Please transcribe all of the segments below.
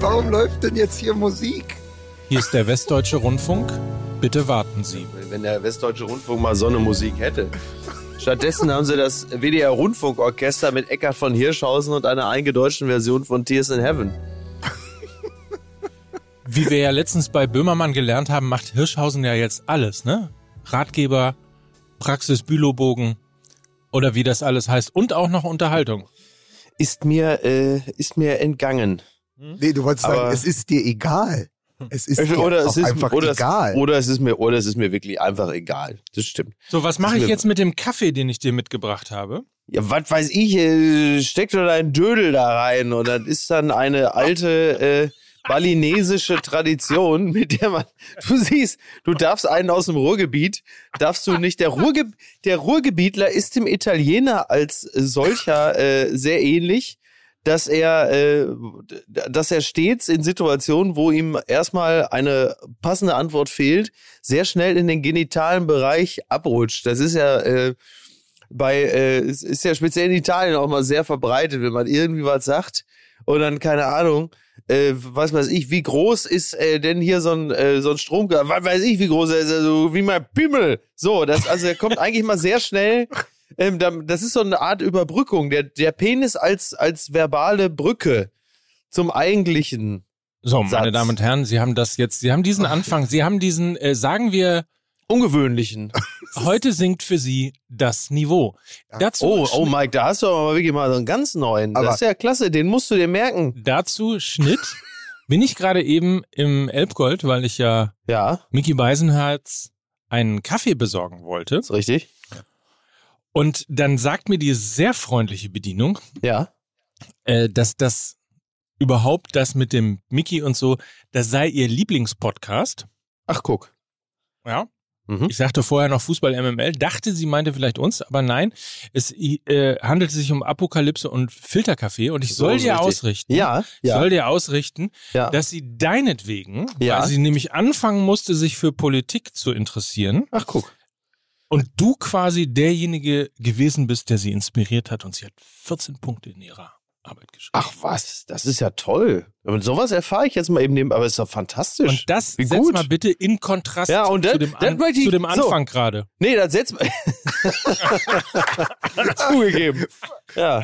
Warum läuft denn jetzt hier Musik? Hier ist der Westdeutsche Rundfunk. Bitte warten Sie. Wenn der Westdeutsche Rundfunk mal so eine Musik hätte. Stattdessen haben sie das WDR Rundfunkorchester mit Eckhard von Hirschhausen und einer eingedeutschten Version von Tears in Heaven. Wie wir ja letztens bei Böhmermann gelernt haben, macht Hirschhausen ja jetzt alles, ne? Ratgeber, Praxis, Bülowbogen oder wie das alles heißt und auch noch Unterhaltung. Ist mir, äh, ist mir entgangen. Nee, du wolltest Aber- sagen, es ist dir egal. Es ist dir oder, es ist, einfach oder, egal. Es, oder es ist mir, oder es ist mir wirklich einfach egal. Das stimmt. So, was mache ich mir- jetzt mit dem Kaffee, den ich dir mitgebracht habe? Ja, was weiß ich, äh, steckt doch dein Dödel da rein und das ist dann eine alte äh, balinesische Tradition, mit der man, du siehst, du darfst einen aus dem Ruhrgebiet, darfst du nicht, der, Ruhrge, der Ruhrgebietler ist dem Italiener als solcher äh, sehr ähnlich, dass er, äh, dass er stets in Situationen, wo ihm erstmal eine passende Antwort fehlt, sehr schnell in den genitalen Bereich abrutscht. Das ist ja äh, bei, äh, ist ja speziell in Italien auch mal sehr verbreitet, wenn man irgendwie was sagt und dann, keine Ahnung, äh, was weiß ich, wie groß ist äh, denn hier so ein, äh, so ein Strom, was weiß ich, wie groß er ist, also wie mein Pimmel. So, das, also er kommt eigentlich mal sehr schnell, ähm, da- das ist so eine Art Überbrückung, der, der Penis als, als verbale Brücke zum eigentlichen. So, meine Satz. Damen und Herren, Sie haben das jetzt, Sie haben diesen Anfang, Sie haben diesen, äh, sagen wir, Ungewöhnlichen. heute sinkt für Sie das Niveau. Dazu, Oh, oh Mike, da hast du aber wirklich mal so einen ganz neuen. Aber- das ist ja klasse, den musst du dir merken. dazu Schnitt. Bin ich gerade eben im Elbgold, weil ich ja Ja, Mickey Beisenherz einen Kaffee besorgen wollte. ist richtig. Und dann sagt mir die sehr freundliche Bedienung, Ja. äh, dass das überhaupt das mit dem Mickey und so, das sei ihr Lieblingspodcast. Ach, guck. Ja. Mhm. Ich sagte vorher noch Fußball MML, dachte sie meinte vielleicht uns, aber nein, es äh, handelte sich um Apokalypse und Filterkaffee und ich So soll dir richtig. ausrichten, Ja, ich ja. soll dir ausrichten, ja. dass sie deinetwegen, Ja. weil sie nämlich anfangen musste, sich für Politik zu interessieren Ach, guck. Und du quasi derjenige gewesen bist, der sie inspiriert hat und sie hat 14 Punkte in ihrer Arbeit geschrieben. Ach was, das ist ja toll. Und sowas erfahre ich jetzt mal eben neben, aber ist doch fantastisch. Und das Wie setz gut. mal bitte in Kontrast Ja, und zu, das- dem, An möchte ich- zu dem so. Anfang gerade. nee, das setzt zugegeben. Ja.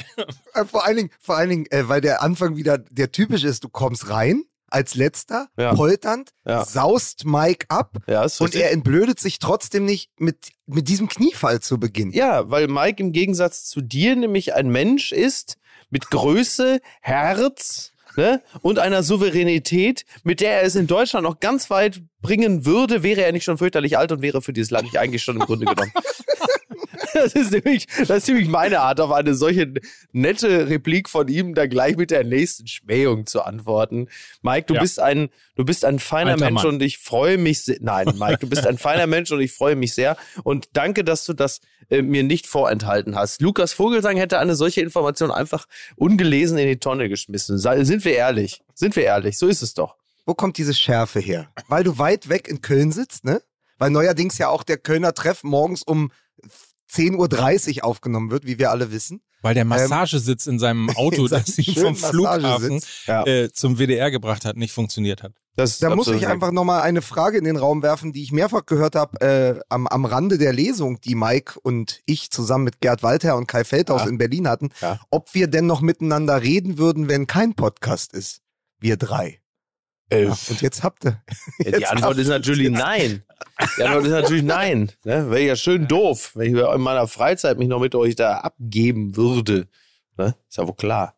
Äh, vor allen Dingen, vor allen Dingen äh, weil der Anfang wieder der typische ist, du kommst rein als letzter, Ja. polternd, Ja. saust Mike ab Ja, und er entblödet sich trotzdem nicht mit, mit diesem Kniefall zu Beginn. Ja, weil Mike im Gegensatz zu dir nämlich ein Mensch ist mit Größe, Herz ne, und einer Souveränität, mit der er es in Deutschland noch ganz weit bringen würde, wäre er nicht schon fürchterlich alt und wäre für dieses Land nicht eigentlich schon im Grunde genommen. Das ist, nämlich, das ist nämlich meine Art, auf eine solche nette Replik von ihm dann gleich mit der nächsten Schmähung zu antworten. Mike, du Ja. bist ein, du bist ein feiner Alter Mensch Mann. und ich freue mich sehr. Nein, Mike, du bist ein feiner Mensch und ich freue mich sehr. Und danke, dass du das äh, mir nicht vorenthalten hast. Lukas Vogelsang hätte eine solche Information einfach ungelesen in die Tonne geschmissen. Sind wir ehrlich? Sind wir ehrlich? So ist es doch. Wo kommt diese Schärfe her? Weil du weit weg in Köln sitzt, ne? Weil neuerdings ja auch der Kölner Treff morgens um 10.30 Uhr aufgenommen wird, wie wir alle wissen. Weil der Massagesitz in seinem Auto, Ähm, in seinem das ihn vom Flughafen Massagesitz. Ja. äh, zum WDR gebracht hat, nicht funktioniert hat. Das Da muss ich einfach nochmal eine Frage in den Raum werfen, die ich mehrfach gehört habe äh, am, am Rande der Lesung, die Mike und ich zusammen mit Gerd Walter und Kai Feldhaus Ja. in Berlin hatten, Ja. ob wir denn noch miteinander reden würden, wenn kein Podcast ist. Wir drei. Äh, Ja, und jetzt habt ihr. Ja, die Jetzt Antwort ist natürlich nein. Die Antwort ist natürlich nein. Ne? Wäre ja schön doof, wenn ich in meiner Freizeit mich noch mit euch da abgeben würde. Ne? Ist ja wohl klar.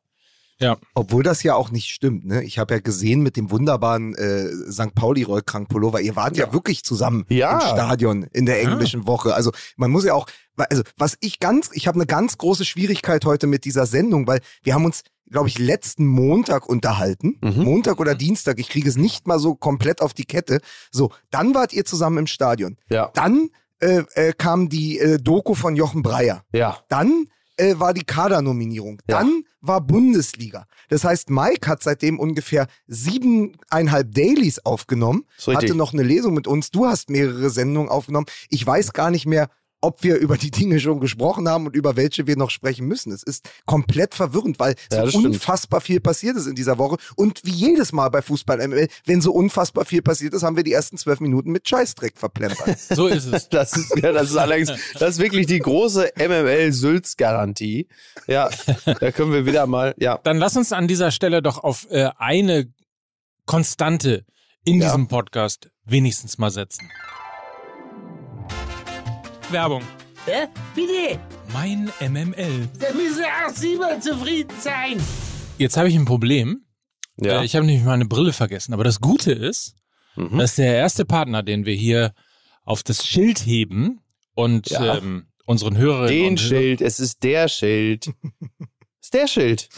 Obwohl das ja auch nicht stimmt, ne? Ich habe ja gesehen mit dem wunderbaren äh, St. Pauli Rollkrank Pullover, ihr wart ja, wirklich zusammen Ja. im Stadion in der englischen Woche. Also man muss ja auch, also was ich ganz, ich habe eine ganz große Schwierigkeit heute mit dieser Sendung, weil wir haben uns, glaube ich, letzten Montag unterhalten, Mhm. Montag oder Dienstag, ich kriege es nicht mal so komplett auf die Kette. So, dann wart ihr zusammen im Stadion. Ja. Dann äh, äh, kam die äh, Doku von Jochen Breyer. Ja. Dann äh, war die Kadernominierung. Ja. Dann war Bundesliga. Das heißt, Mike hat seitdem ungefähr siebeneinhalb Dailies aufgenommen, hatte noch eine Lesung mit uns. Du hast mehrere Sendungen aufgenommen. Ich weiß gar nicht mehr, ob wir über die Dinge schon gesprochen haben und über welche wir noch sprechen müssen. Es ist komplett verwirrend, weil Ja, so stimmt. unfassbar viel passiert ist in dieser Woche. Und wie jedes Mal bei Fußball ML, wenn so unfassbar viel passiert ist, haben wir die ersten zwölf Minuten mit Scheißdreck verplempert. So ist es. Das ist, ja, das ist allerdings, das ist wirklich die große MML-Sülz-Garantie. Ja, da können wir wieder mal, ja. Dann lass uns an dieser Stelle doch auf äh, eine Konstante in Ja. diesem Podcast wenigstens mal setzen. Werbung. Hä? Bitte? Mein MML. Da müssen auch Sie mal zufrieden sein. Jetzt habe ich ein Problem. ja. Äh, ich habe nämlich meine Brille vergessen. Aber das Gute ist, Mhm. dass der erste Partner, den wir hier auf das Schild heben und Ja. ähm, unseren Hörerinnen Den und Hörern- Schild, es ist der Schild. ist der Schild.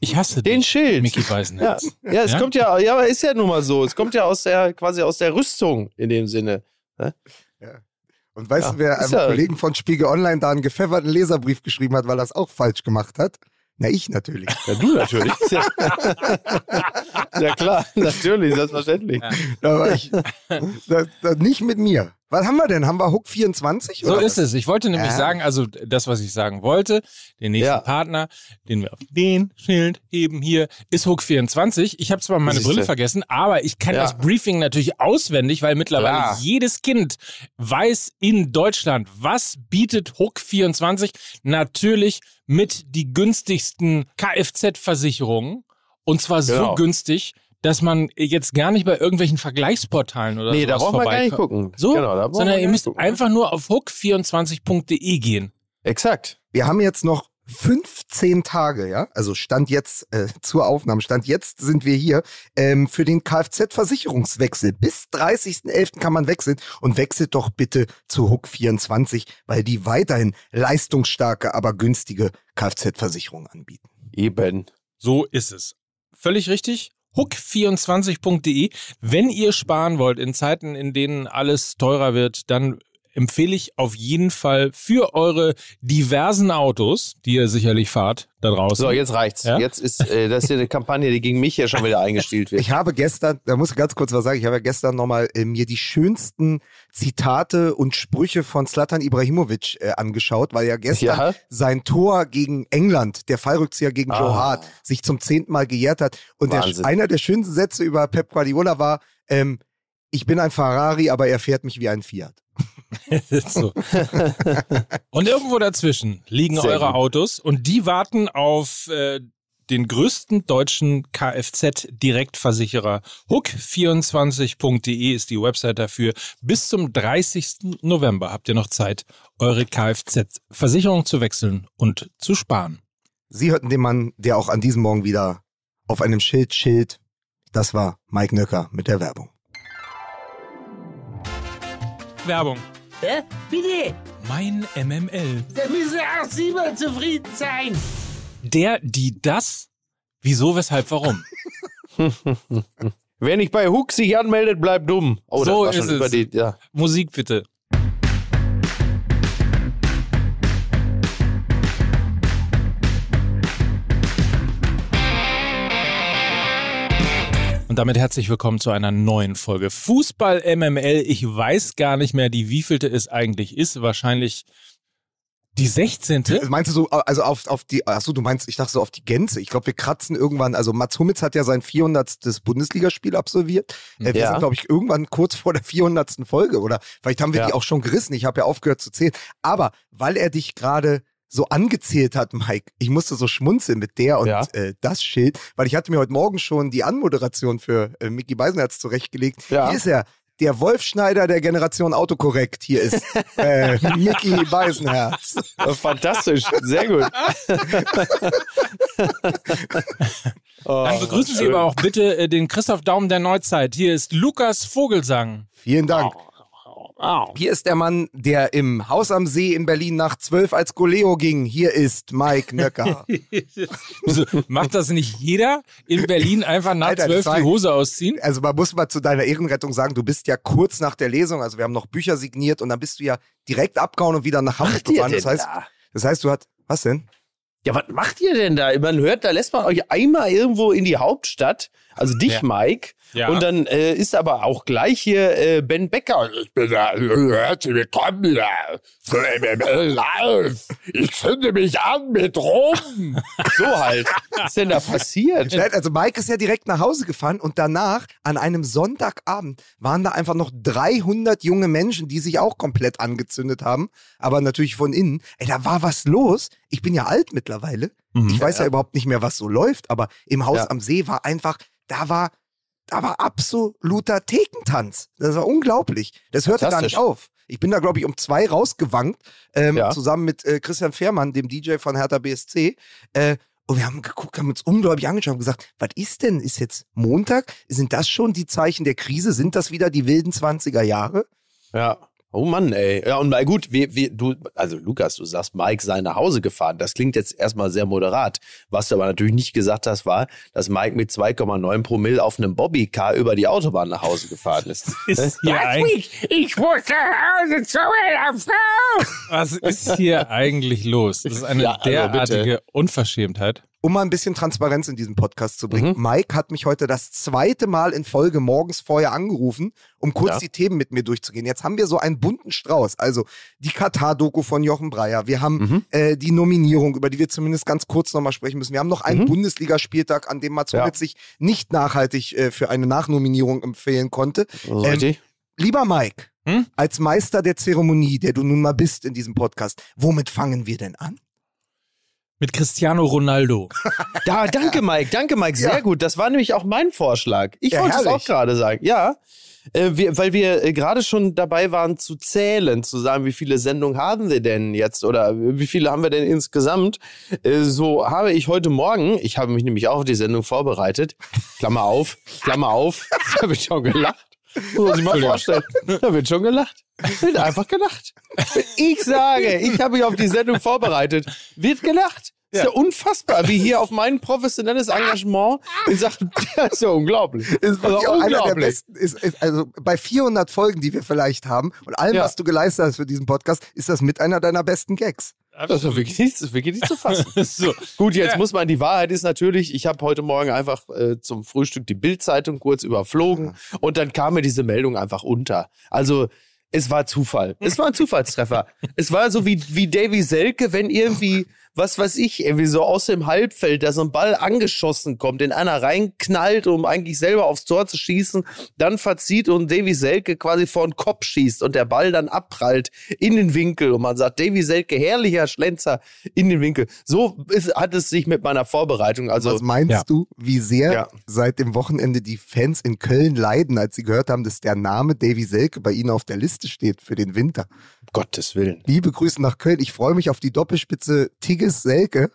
Ich hasse Den dich, Schild. Mickey Ja, Beisenherz. ja, es Ja? kommt ja, ja, aber ist ja nun mal so. Es kommt ja aus der, quasi aus der Rüstung in dem Sinne. Und weißt Ja, du, wer einem ja- Kollegen von Spiegel Online da einen gepfefferten Leserbrief geschrieben hat, weil er es auch falsch gemacht hat? Na, ich natürlich. Ja, du natürlich. ja. ja klar, natürlich, selbstverständlich. Aber ich, das, das nicht mit mir. Was haben wir denn? Haben wir Hook 24? So ist was? es. Ich wollte nämlich Ja. sagen, also das, was ich sagen wollte, den nächsten Ja. Partner, den wir auf den Schild heben hier, ist Hook 24. Ich habe zwar meine. Brille vergessen, aber ich kann Ja. das Briefing natürlich auswendig, weil mittlerweile Klar. jedes Kind weiß in Deutschland, was bietet Hook 24? Natürlich mit die günstigsten Kfz-Versicherungen. Und zwar so Genau. günstig, dass man jetzt gar nicht bei irgendwelchen Vergleichsportalen oder Nee, da braucht man gar nicht gucken. So, Genau, da sondern ihr müsst gucken. einfach nur auf hook24.de gehen. Exakt. Wir haben jetzt noch 15 Tage, ja, also Stand jetzt äh, zur Aufnahme, Stand jetzt sind wir hier ähm, für den Kfz-Versicherungswechsel. Bis 30.11. kann man wechseln und wechselt doch bitte zu Hook 24, weil die weiterhin leistungsstarke, aber günstige Kfz-Versicherung anbieten. Eben. So ist es. Völlig richtig. Hook24.de. Wenn ihr sparen wollt in Zeiten, in denen alles teurer wird, dann empfehle ich auf jeden Fall für eure diversen Autos, die ihr sicherlich fahrt da draußen. So, jetzt reicht's. Ja? Jetzt ist äh, das hier eine Kampagne, die gegen mich hier schon wieder eingestielt wird. Ich habe gestern, da muss ich ganz kurz was sagen, ich habe ja gestern nochmal äh, mir die schönsten Zitate und Sprüche von Slatan Ibrahimovic äh, angeschaut, weil ja gestern Ja? sein Tor gegen England, der Fallrückzieher gegen Joe Ah. Hart, sich zum zehnten Mal gejährt hat. Und der, einer der schönsten Sätze über Pep Guardiola war, ähm, ich bin ein Ferrari, aber er fährt mich wie ein Fiat. so. Und irgendwo dazwischen liegen Sehr eure gut. Autos und die warten auf äh, den größten deutschen Kfz-Direktversicherer. Hook24.de ist die Website dafür. Bis zum 30. November habt ihr noch Zeit, eure Kfz-Versicherung zu wechseln und zu sparen. Sie hörten den Mann, der auch an diesem Morgen wieder auf einem Schild schild. Das war Mike Nöcker mit der Werbung. Werbung. Hä? Bitte? Mein MML. Da müssen auch Sie mal zufrieden sein. Der, die, das. Wieso, weshalb, warum? Wer nicht bei Hook sich anmeldet, bleibt dumm. Oh, So das war ist es. die, ja. Musik bitte. Und damit herzlich willkommen zu einer neuen Folge Fußball MML. Ich weiß gar nicht mehr, die wievielte es eigentlich ist. Wahrscheinlich die 16. Meinst du so, also auf, auf die, achso, du meinst, ich dachte so auf die Gänze. Ich glaube, wir kratzen irgendwann, also Mats Hummels hat ja sein 400. Bundesligaspiel absolviert. Äh, wir Ja. sind, glaube ich, irgendwann kurz vor der 400. Folge oder vielleicht haben wir Ja. die auch schon gerissen. Ich habe ja aufgehört zu zählen. Aber weil er dich gerade so angezählt hat, Mike, ich musste so schmunzeln mit der und Ja. äh, das Schild, weil ich hatte mir heute Morgen schon die Anmoderation für äh, Mickey Beisenherz zurechtgelegt. Ja. Hier ist er. Der Wolf Schneider der Generation Autokorrekt. Hier ist äh, Mickey Beisenherz. Fantastisch, sehr gut. oh, Dann begrüßen Sie aber auch bitte äh, den Christoph Daum der Neuzeit. Hier ist Lukas Vogelsang. Vielen Dank. Hier ist der Mann, der im Haus am See in Berlin nach zwölf als Goleo ging. Hier ist Mike Nöcker. Wieso, macht das nicht jeder in Berlin einfach nach Alter, zwölf die Hose ausziehen? Also man muss mal zu deiner Ehrenrettung sagen, du bist ja kurz nach der Lesung, also wir haben noch Bücher signiert und dann bist du ja direkt abgehauen und wieder nach Hamburg gefahren. Das heißt, da? das heißt, du hast, was denn? Ja, was macht ihr denn da? Man hört, da lässt man euch einmal irgendwo in die Hauptstadt also dich, Ja. Mike. Ja. Und dann äh, ist aber auch gleich hier äh, Ben Becker. Ich bin da, herzlich willkommen da. Für MML Live. Ich zünde mich an mit Rum. So halt. Was ist denn da passiert? Also Mike ist ja direkt nach Hause gefahren und danach, an einem Sonntagabend, waren da einfach noch 300 junge Menschen, die sich auch komplett angezündet haben, aber natürlich von innen. Ey, da war was los. Ich bin ja alt mittlerweile. Mhm. Ich weiß ja, überhaupt nicht mehr, was so läuft, aber im Haus Ja. am See war einfach, da war, war absoluter Thekentanz. Das war unglaublich. Das hörte gar nicht auf. Ich bin da, glaube ich, um zwei rausgewankt, ähm, Ja. zusammen mit äh, Christian Fehrmann, dem DJ von Hertha BSC. Äh, und wir haben geguckt, haben uns unglaublich angeschaut und gesagt, was ist denn? Ist jetzt Montag? Sind das schon die Zeichen der Krise? Sind das wieder die wilden 20er Jahre? Ja. Oh Mann, ey. Ja, und mal gut, wir, wir, du, also Lukas, du sagst, Mike sei nach Hause gefahren. Das klingt jetzt erstmal sehr moderat. Was du aber natürlich nicht gesagt hast, war, dass Mike mit 2,9 Promille auf einem Bobbycar über die Autobahn nach Hause gefahren ist. Ist hier ein, Ich, ich muss nach Hause zu meiner Frau. was ist hier eigentlich los? Das ist eine Ja, also derartige Unverschämtheit. Um mal ein bisschen Transparenz in diesen Podcast zu bringen. Mike hat mich heute das zweite Mal in Folge morgens vorher angerufen, um kurz Ja. die Themen mit mir durchzugehen. Jetzt haben wir so einen bunten Strauß. Also die Katar-Doku von Jochen Breyer. Wir haben äh, die Nominierung, über die wir zumindest ganz kurz nochmal sprechen müssen. Wir haben noch einen Bundesligaspieltag, an dem Mats Ja. Sich nicht nachhaltig äh, für eine Nachnominierung empfehlen konnte. Ähm? Lieber Mike, Hm? als Meister der Zeremonie, der du nun mal bist in diesem Podcast, womit fangen wir denn an? Mit Cristiano Ronaldo. Da, danke, Mike. Danke, Mike. Sehr Ja. gut. Das war nämlich auch mein Vorschlag. Ich Ja, wollte es herrlich. auch gerade sagen. Ja. Äh, wir, weil wir äh, gerade schon dabei waren zu zählen, zu sagen, wie viele Sendungen haben wir denn jetzt oder wie viele haben wir denn insgesamt. Äh, so habe ich heute Morgen, ich habe mich nämlich auch auf die Sendung vorbereitet, Klammer auf, Klammer auf, da wird schon gelacht. Muss man sich mal vorstellen. Da wird schon gelacht. Wird einfach gelacht. Ich sage, ich habe mich auf die Sendung vorbereitet, wird gelacht. Ist ja unfassbar, wie hier auf mein professionelles Engagement in Sachen, das ist ja unglaublich. ist Also auch einer der unglaublich. besten. Ist, ist, also bei 400 Folgen, die wir vielleicht haben und allem, Ja. was du geleistet hast für diesen Podcast, ist das mit einer deiner besten Gags. Das ist wirklich nicht, wirklich nicht zu fassen. so. Gut, jetzt Ja. muss man, die Wahrheit ist natürlich, ich habe heute Morgen einfach äh, zum Frühstück die Bildzeitung kurz überflogen und dann kam mir diese Meldung einfach unter. Also es war Zufall. Es war ein Zufallstreffer. es war so wie, wie Davy Selke, wenn irgendwie, was weiß ich, irgendwie so aus dem Halbfeld, da so ein Ball angeschossen kommt, in einer reinknallt, um eigentlich selber aufs Tor zu schießen, dann verzieht und Davy Selke quasi vor den Kopf schießt und der Ball dann abprallt in den Winkel und man sagt, Davy Selke, herrlicher Schlenzer in den Winkel. So ist, hat es sich mit meiner Vorbereitung, also Was meinst ja. du, wie sehr Ja. seit dem Wochenende die Fans in Köln leiden, als sie gehört haben, dass der Name Davy Selke bei ihnen auf der Liste steht für den Winter? Gottes Willen. Liebe Grüße nach Köln. Ich freue mich auf die Doppelspitze Tigges Selke.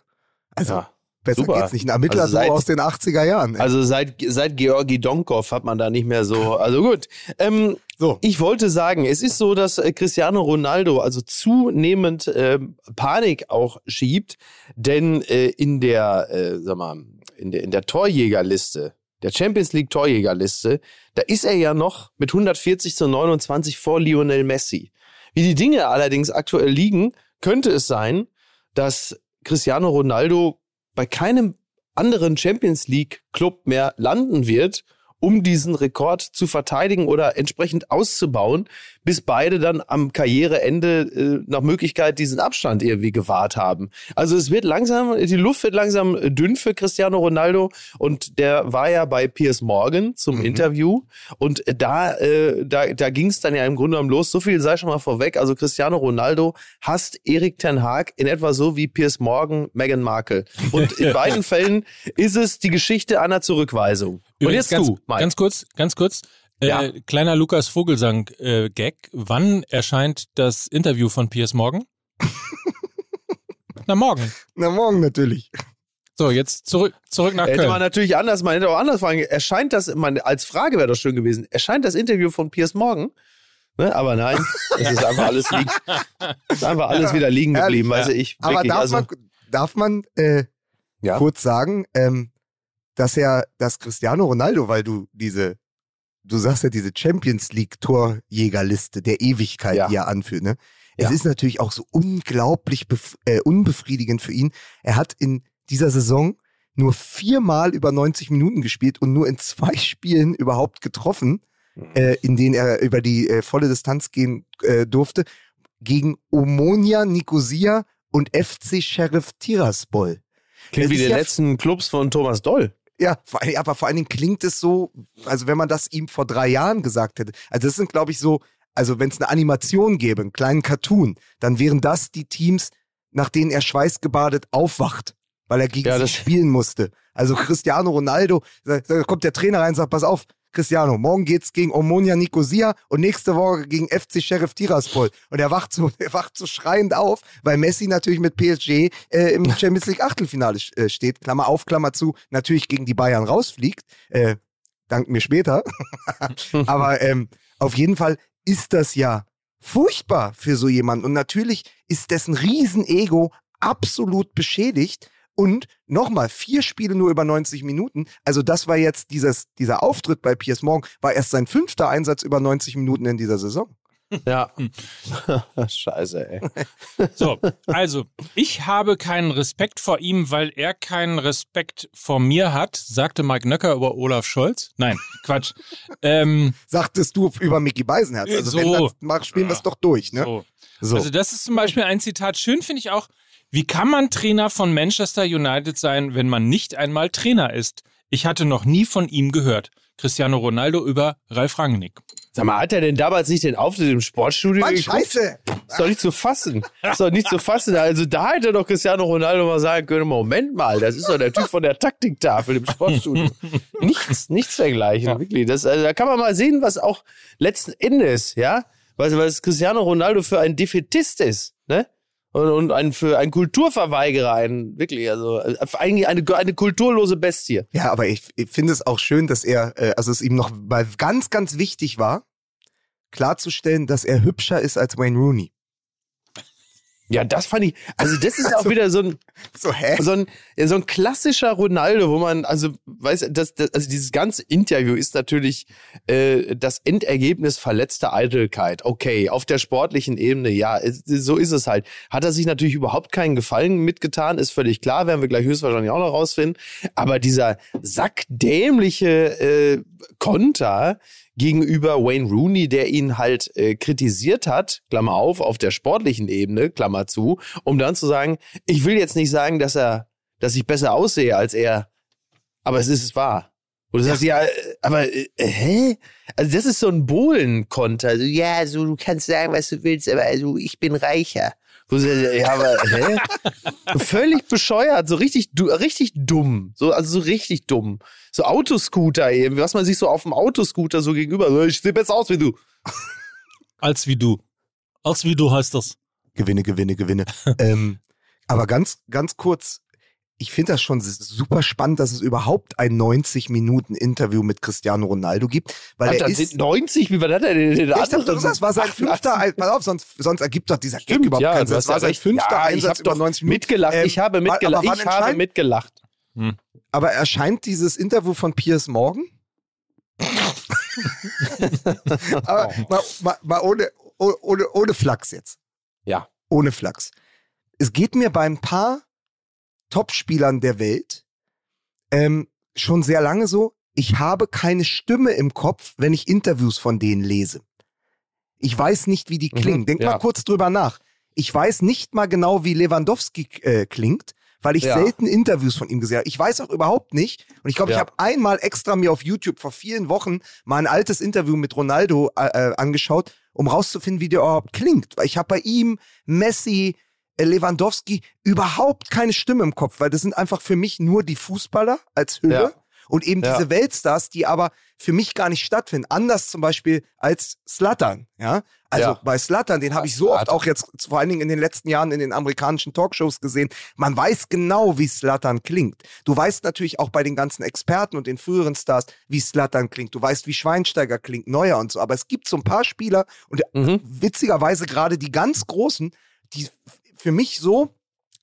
Also Ja. besser super. geht's nicht. Ein Ermittler Also seit- aus den 80er Jahren. ey. Also seit, seit Georgi Donkov hat man da nicht mehr so. Also gut. Ähm, so. ich wollte sagen, es ist so, dass äh, Cristiano Ronaldo also zunehmend ähm, Panik auch schiebt, denn äh, in der, äh, sag mal, in der, in der Torjägerliste, der Champions League Torjägerliste, da ist er ja noch mit 140 zu 29 vor Lionel Messi. Wie die Dinge allerdings aktuell liegen, könnte es sein, dass Cristiano Ronaldo bei keinem anderen Champions League Club mehr landen wird, um diesen Rekord zu verteidigen oder entsprechend auszubauen, bis beide dann am Karriereende äh, nach Möglichkeit diesen Abstand irgendwie gewahrt haben. Also es wird langsam, die Luft wird langsam dünn für Cristiano Ronaldo und der war ja bei Piers Morgan zum Mhm. Interview und da, äh, da, da ging es dann ja im Grunde genommen los. So viel sei schon mal vorweg. Also Cristiano Ronaldo hasst Erik Ten Haag in etwa so wie Piers Morgan Meghan Markle. Und in beiden Fällen ist es die Geschichte einer Zurückweisung. Und Übrigens jetzt ganz, du, Mike. ganz kurz, ganz kurz. Ja. Äh, kleiner Lukas Vogelsang-Gag. Wann erscheint das Interview von Piers Morgan? Na, morgen. Na, morgen natürlich. So, jetzt zurück, zurück nach Hätte Köln. man natürlich anders, man hätte auch anders fragen. Erscheint das, man, als Frage wäre das schön gewesen, erscheint das Interview von Piers Morgan? Ne? Aber nein, es ist einfach alles liegen. Es ist einfach alles wieder liegen geblieben. Also ich Aber wirklich, darf also, man, darf man äh, Ja. kurz sagen, ähm, dass er, dass Cristiano Ronaldo, weil du diese, du sagst ja diese Champions League Torjägerliste der Ewigkeit, Ja. die er anführt, ne? Es Ja. ist natürlich auch so unglaublich äh, unbefriedigend für ihn. Er hat in dieser Saison nur viermal über 90 Minuten gespielt und nur in zwei Spielen überhaupt getroffen, äh, in denen er über die äh, volle Distanz gehen äh, durfte, gegen Omonia Nicosia und FC Sheriff Tiraspol. Klingt wie die ja- letzten Clubs von Thomas Doll. Ja, vor aber vor allen Dingen klingt es so, also wenn man das ihm vor drei Jahren gesagt hätte. Also das sind, glaube ich, so, also wenn es eine Animation gäbe, einen kleinen Cartoon, dann wären das die Teams, nach denen er schweißgebadet aufwacht, weil er gegen Ja, sie spielen musste. Also Cristiano Ronaldo, da kommt der Trainer rein und sagt, pass auf, Cristiano, morgen geht's gegen Omonia Nicosia und nächste Woche gegen FC Sheriff Tiraspol. Und er wacht so, er wacht so schreiend auf, weil Messi natürlich mit PSG äh, im Champions League Achtelfinale äh, steht. Klammer auf, Klammer zu, natürlich gegen die Bayern rausfliegt. Äh, dank mir später. Aber ähm, auf jeden Fall ist das ja furchtbar für so jemanden. Und natürlich ist dessen Riesenego absolut beschädigt. Und nochmal, vier Spiele nur über 90 Minuten. Also das war jetzt dieses, dieser Auftritt bei Piers Morgan, war erst sein fünfter Einsatz über 90 Minuten in dieser Saison. Ja. Scheiße, ey. So, also, ich habe keinen Respekt vor ihm, weil er keinen Respekt vor mir hat, sagte Mike Nöcker über Olaf Scholz. Nein, Quatsch. ähm, Sagtest du über Mickey Beisenherz. Also So. wenn, dann mach, spielen wir es doch durch, ne? so. So. Also, das ist zum Beispiel ein Zitat. Schön finde ich auch, wie kann man Trainer von Manchester United sein, wenn man nicht einmal Trainer ist? Ich hatte noch nie von ihm gehört. Cristiano Ronaldo über Ralf Rangnick. Sag mal, hat er denn damals nicht den Auftritt im Sportstudio Mann, geguckt? Scheiße! Ist doch nicht zu fassen. Ist doch nicht zu fassen. Also da hätte doch Cristiano Ronaldo mal sagen können, Moment mal, das ist doch der Typ von der Taktiktafel im Sportstudio. nichts, nichts dergleichen, wirklich. Das, also, da kann man mal sehen, was auch letzten Endes, ja, was, was Cristiano Ronaldo für ein Defetist ist, ne? Und, und ein, für ein Kulturverweigerer, ein, wirklich, also äh, eigentlich eine, eine kulturlose Bestie. Ja, aber ich, ich finde es auch schön, dass er, äh, also es ihm noch mal ganz, ganz wichtig war, klarzustellen, dass er hübscher ist als Wayne Rooney. Ja, das fand ich, also das ist auch wieder so ein, So, hä? so ein, so ein klassischer Ronaldo, wo man, also, weiß, das, das, also dieses ganze Interview ist natürlich äh, das Endergebnis verletzter Eitelkeit. Okay, auf der sportlichen Ebene, ja, so ist es halt. Hat er sich natürlich überhaupt keinen Gefallen mitgetan, ist völlig klar, werden wir gleich höchstwahrscheinlich auch noch rausfinden. Aber dieser sackdämliche äh, Konter gegenüber Wayne Rooney, der ihn halt äh, kritisiert hat, Klammer auf, auf der sportlichen Ebene, Klammer zu, um dann zu sagen, ich will jetzt nicht sagen, dass er, dass ich besser aussehe als er, aber es ist wahr. Und du sagst, ja, äh, aber äh, hä? Also das ist so ein Bohlen-Konter. Also, ja, also du kannst sagen, was du willst, aber also ich bin reicher. Wo sie, ja, aber hä? Völlig bescheuert, so richtig, du- richtig dumm. So, also so richtig dumm. So Autoscooter eben, was man sich so auf dem Autoscooter so gegenüber, so, ich sehe besser aus wie du. Als wie du. Als wie du heißt das. Gewinne, Gewinne, Gewinne. ähm, aber ganz, ganz kurz, ich finde das schon super spannend, dass es überhaupt ein 90-Minuten-Interview mit Cristiano Ronaldo gibt, weil Hat er ist. 90, wie war das denn? Den Ich dachte, das war sein 88. fünfter, Ein- pass auf, sonst, sonst ergibt doch dieser Gag Stimmt, überhaupt ja, keinen Sinn. Das war ja sein fünfter ja, ich Einsatz über doch 90 Minuten. mitgelacht. Ähm, ich habe mitgelacht. Ich habe mitgelacht. Aber erscheint dieses Interview von Piers Morgan? Aber mal, mal, mal ohne, oh- ohne, ohne Flachs jetzt. Ja. Ohne Flachs. Es geht mir bei ein paar Topspielern der Welt ähm, schon sehr lange so, ich habe keine Stimme im Kopf, wenn ich Interviews von denen lese. Ich weiß nicht, wie die Mhm, klingen. Denk ja. mal kurz drüber nach. Ich weiß nicht mal genau, wie Lewandowski äh, klingt, weil ich Ja. selten Interviews von ihm gesehen habe. Ich weiß auch überhaupt nicht. Und ich glaube, ich Ja. habe einmal extra mir auf YouTube vor vielen Wochen mal ein altes Interview mit Ronaldo äh, äh, angeschaut, um rauszufinden, wie der überhaupt klingt. Weil ich habe bei ihm, Messi, Lewandowski überhaupt keine Stimme im Kopf, weil das sind einfach für mich nur die Fußballer als Hülle. Ja. Und eben Ja. diese Weltstars, die aber für mich gar nicht stattfinden. Anders zum Beispiel als Slattern. Ja? Also Ja. bei Slattern, den habe ich so oft auch jetzt vor allen Dingen in den letzten Jahren in den amerikanischen Talkshows gesehen. Man weiß genau, wie Slattern klingt. Du weißt natürlich auch bei den ganzen Experten und den früheren Stars, wie Slattern klingt. Du weißt, wie Schweinsteiger klingt, Neuer und so. Aber es gibt so ein paar Spieler und Mhm. witzigerweise gerade die ganz großen, die für mich so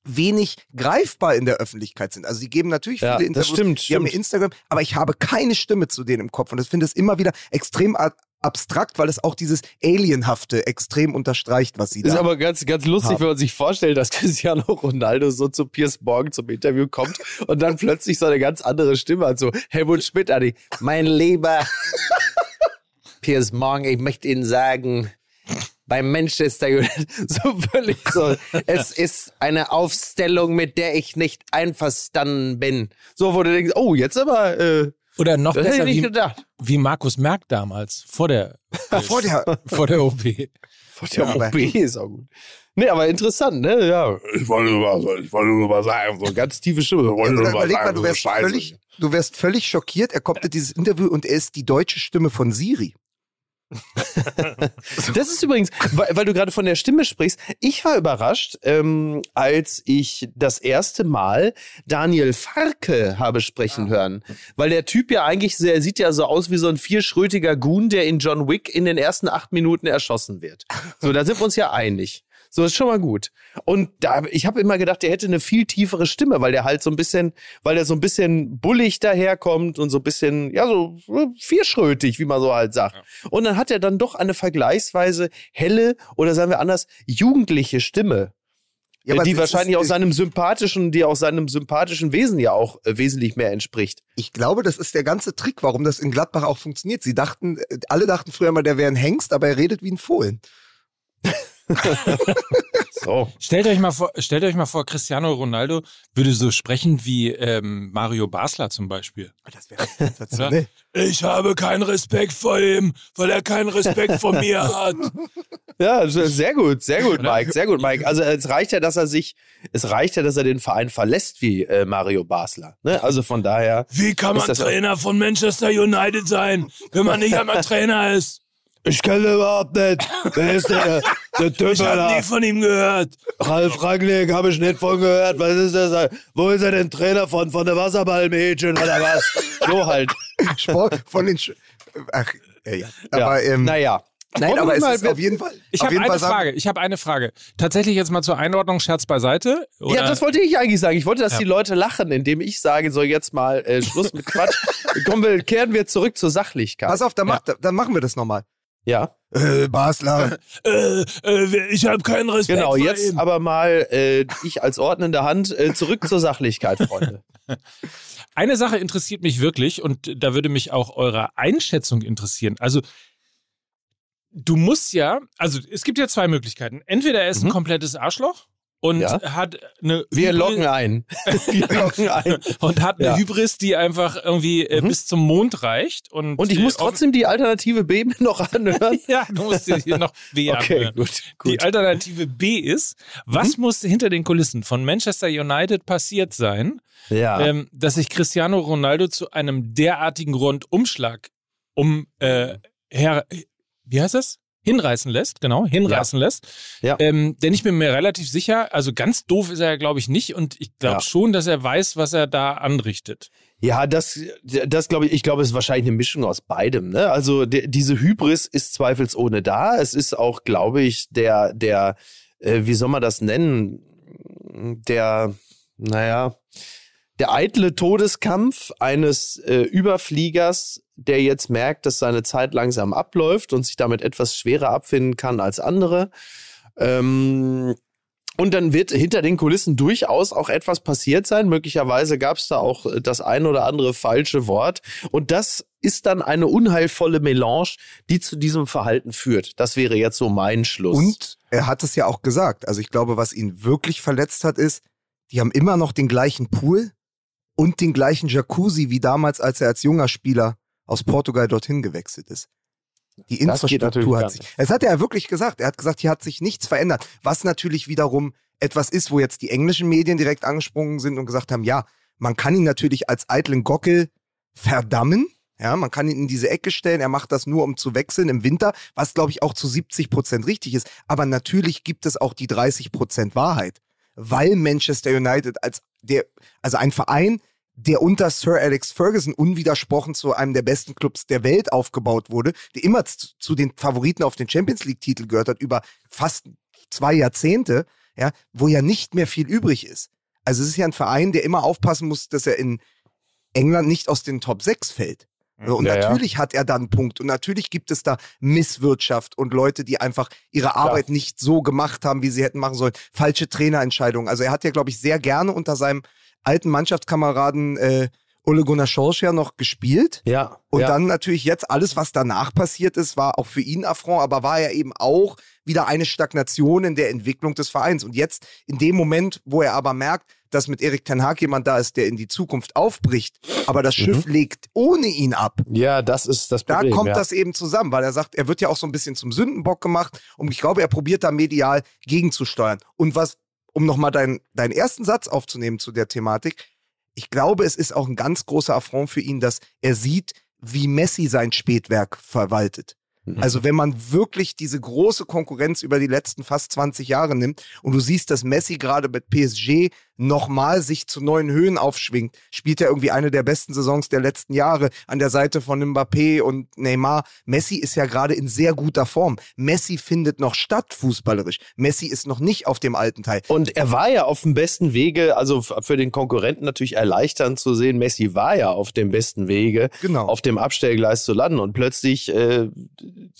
wenig greifbar in der Öffentlichkeit sind. Also die geben natürlich Ja, viele das Interviews, stimmt, die haben stimmt. Instagram, aber ich habe keine Stimme zu denen im Kopf und ich finde es immer wieder extrem abstrakt, weil es auch dieses Alienhafte extrem unterstreicht, was sie Ist da aber ganz, ganz lustig, haben. wenn man sich vorstellt, dass Cristiano Ronaldo so zu Piers Morgan zum Interview kommt und dann plötzlich so eine ganz andere Stimme hat, so Helmut Schmidt, Adi, mein lieber Piers Morgan, ich möchte Ihnen sagen, bei Manchester United, so völlig so, es ist eine Aufstellung, mit der ich nicht einverstanden bin. So, wo du denkst, oh, jetzt aber, äh, Oder noch besser wie, wie Markus Merck damals, vor der, vor der vor der OP. Vor der Ja, OP ist auch gut. Nee, aber interessant, ne? Ja, ich wollte nur mal, ich wollte nur mal sagen, so eine ganz tiefe Stimme. Ich wollte nur Oder mal überleg mal, sagen, du so wärst, völlig, du wärst völlig schockiert. Er kommt in dieses Interview und er ist die deutsche Stimme von Siri. Das ist übrigens, weil, weil du gerade von der Stimme sprichst, ich war überrascht, ähm, als ich das erste Mal Daniel Farke habe sprechen hören. Weil der Typ ja eigentlich, sehr, sieht ja so aus wie so ein vierschrötiger Goon, der in John Wick in den ersten acht Minuten erschossen wird. So, da sind wir uns ja einig. So ist schon mal gut. Und da, ich habe immer gedacht, der hätte eine viel tiefere Stimme, weil der halt so ein bisschen, weil der so ein bisschen bullig daherkommt und so ein bisschen, ja, so vierschrötig, wie man so halt sagt. Und dann hat er dann doch eine vergleichsweise helle oder sagen wir anders, jugendliche Stimme. Ja, die wahrscheinlich ist, auch seinem sympathischen, die auch seinem sympathischen Wesen ja auch äh, wesentlich mehr entspricht. Ich glaube, das ist der ganze Trick, warum das in Gladbach auch funktioniert. Sie dachten, äh, alle dachten früher mal, der wäre ein Hengst, aber er redet wie ein Fohlen. So. Stellt euch mal vor, stellt euch mal vor, Cristiano Ronaldo würde so sprechen wie ähm, Mario Basler zum Beispiel. Das wäre sensationell. Ich habe keinen Respekt vor ihm, weil er keinen Respekt vor mir hat. Ja, sehr gut, sehr gut, Mike, sehr gut, Mike. Also es reicht ja, dass er sich, es reicht ja, dass er den Verein verlässt wie äh, Mario Basler. Ne? Also von daher. Wie kann man Trainer von Manchester United sein, wenn man nicht einmal Trainer ist? Ich kenne überhaupt nicht. Wer ist der? Der Typ, Ich habe nie von ihm gehört. Ralf Rangnick habe ich nicht von gehört. Was ist das? Wo ist er denn Trainer von? Von der Wasserballmädchen oder was? So halt. Sport von den. Sch Ach, ja, ja. Aber, ja. ähm, naja. nein, aber es mal- ist auf jeden Fall. Ich habe eine Fall Frage. Ich habe eine Frage. Tatsächlich jetzt mal zur Einordnung, Scherz beiseite. Oder? Ja, das wollte ich eigentlich sagen. Ich wollte, dass Ja. die Leute lachen, indem ich sage, so jetzt mal äh, Schluss mit Quatsch. Kommen wir, kehren wir zurück zur Sachlichkeit. Pass auf, dann, macht, dann machen wir das nochmal. Ja, Äh, Basler. äh, äh, ich habe keinen Respekt genau. vor Jetzt ihm. aber mal äh, ich als ordnende Hand äh, zurück zur Sachlichkeit, Freunde. Eine Sache interessiert mich wirklich und da würde mich auch eure Einschätzung interessieren. Also du musst ja, also es gibt ja zwei Möglichkeiten. Entweder er ist ein Mhm. komplettes Arschloch und Ja. hat eine Wir Hybris- locken ein. Wir locken ein. und hat eine Ja. Hybris, die einfach irgendwie äh, Mhm. bis zum Mond reicht. Und, Und ich muss äh, trotzdem die Alternative B noch anhören. Ja, du musst dir hier noch B Okay, anhören. gut. Die gut. Alternative B ist, was Mhm. muss hinter den Kulissen von Manchester United passiert sein, Ja. ähm, dass sich Cristiano Ronaldo zu einem derartigen Rundumschlag um äh, her, wie heißt das? Hinreißen lässt, genau, hinreißen lässt. Ja. Ähm, denn ich bin mir relativ sicher, also ganz doof ist er ja, glaube ich, nicht und ich glaube Ja. schon, dass er weiß, was er da anrichtet. Ja, das, das glaube ich, ich glaube, es ist wahrscheinlich eine Mischung aus beidem. Ne? Also de, diese Hybris ist zweifelsohne da. Es ist auch, glaube ich, der, der, äh, wie soll man das nennen? Der, naja, der eitle Todeskampf eines äh, Überfliegers, der jetzt merkt, dass seine Zeit langsam abläuft und sich damit etwas schwerer abfinden kann als andere. Ähm, und dann wird hinter den Kulissen durchaus auch etwas passiert sein. Möglicherweise gab es da auch äh, das ein oder andere falsche Wort. Und das ist dann eine unheilvolle Melange, die zu diesem Verhalten führt. Das wäre jetzt so mein Schluss. Und er hat es ja auch gesagt. Also ich glaube, was ihn wirklich verletzt hat, ist, die haben immer noch den gleichen Pool und den gleichen Jacuzzi wie damals, als er als junger Spieler aus Portugal dorthin gewechselt ist. Die Infrastruktur hat sich. Das hat er ja wirklich gesagt. Er hat gesagt, hier hat sich nichts verändert. Was natürlich wiederum etwas ist, wo jetzt die englischen Medien direkt angesprungen sind und gesagt haben, ja, man kann ihn natürlich als eitlen Gockel verdammen. Ja, man kann ihn in diese Ecke stellen. Er macht das nur, um zu wechseln im Winter, was glaube ich auch zu 70 Prozent richtig ist. Aber natürlich gibt es auch die 30 Prozent Wahrheit, weil Manchester United als der, also ein Verein, der unter Sir Alex Ferguson unwidersprochen zu einem der besten Clubs der Welt aufgebaut wurde, der immer zu, zu den Favoriten auf den Champions League Titel gehört hat über fast zwei Jahrzehnte, ja, wo ja nicht mehr viel übrig ist. Also es ist ja ein Verein, der immer aufpassen muss, dass er in England nicht aus den Top 6 fällt. Und Ja, ja. natürlich hat er da einen Punkt. Und natürlich gibt es da Misswirtschaft und Leute, die einfach ihre Arbeit nicht so gemacht haben, wie sie hätten machen sollen. Falsche Trainerentscheidungen. Also er hat ja, glaube ich, sehr gerne unter seinem alten Mannschaftskameraden äh, Ole Gunnar Solskjaer noch gespielt. Ja. Und ja. dann natürlich jetzt alles, was danach passiert ist, war auch für ihn Affront, aber war ja eben auch wieder eine Stagnation in der Entwicklung des Vereins. Und jetzt in dem Moment, wo er aber merkt, dass mit Erik Ten Hag jemand da ist, der in die Zukunft aufbricht, aber das Schiff legt ohne ihn ab. ja, das ist das Da Problem. kommt ja. das eben zusammen, weil er sagt, er wird ja auch so ein bisschen zum Sündenbock gemacht und ich glaube, er probiert da medial gegenzusteuern. Und was, um nochmal deinen deinen ersten Satz aufzunehmen zu der Thematik, ich glaube, es ist auch ein ganz großer Affront für ihn, dass er sieht, wie Messi sein Spätwerk verwaltet. Mhm. Also wenn man wirklich diese große Konkurrenz über die letzten fast 20 Jahre nimmt und du siehst, dass Messi gerade mit PSG nochmal sich zu neuen Höhen aufschwingt, spielt er irgendwie eine der besten Saisons der letzten Jahre an der Seite von Mbappé und Neymar. Messi ist ja gerade in sehr guter Form. Messi findet noch statt fußballerisch. Messi ist noch nicht auf dem alten Teil. Und er war ja auf dem besten Wege, also für den Konkurrenten natürlich erleichternd zu sehen, Messi war ja auf dem besten Wege, Genau. auf dem Abstellgleis zu landen. Und plötzlich äh,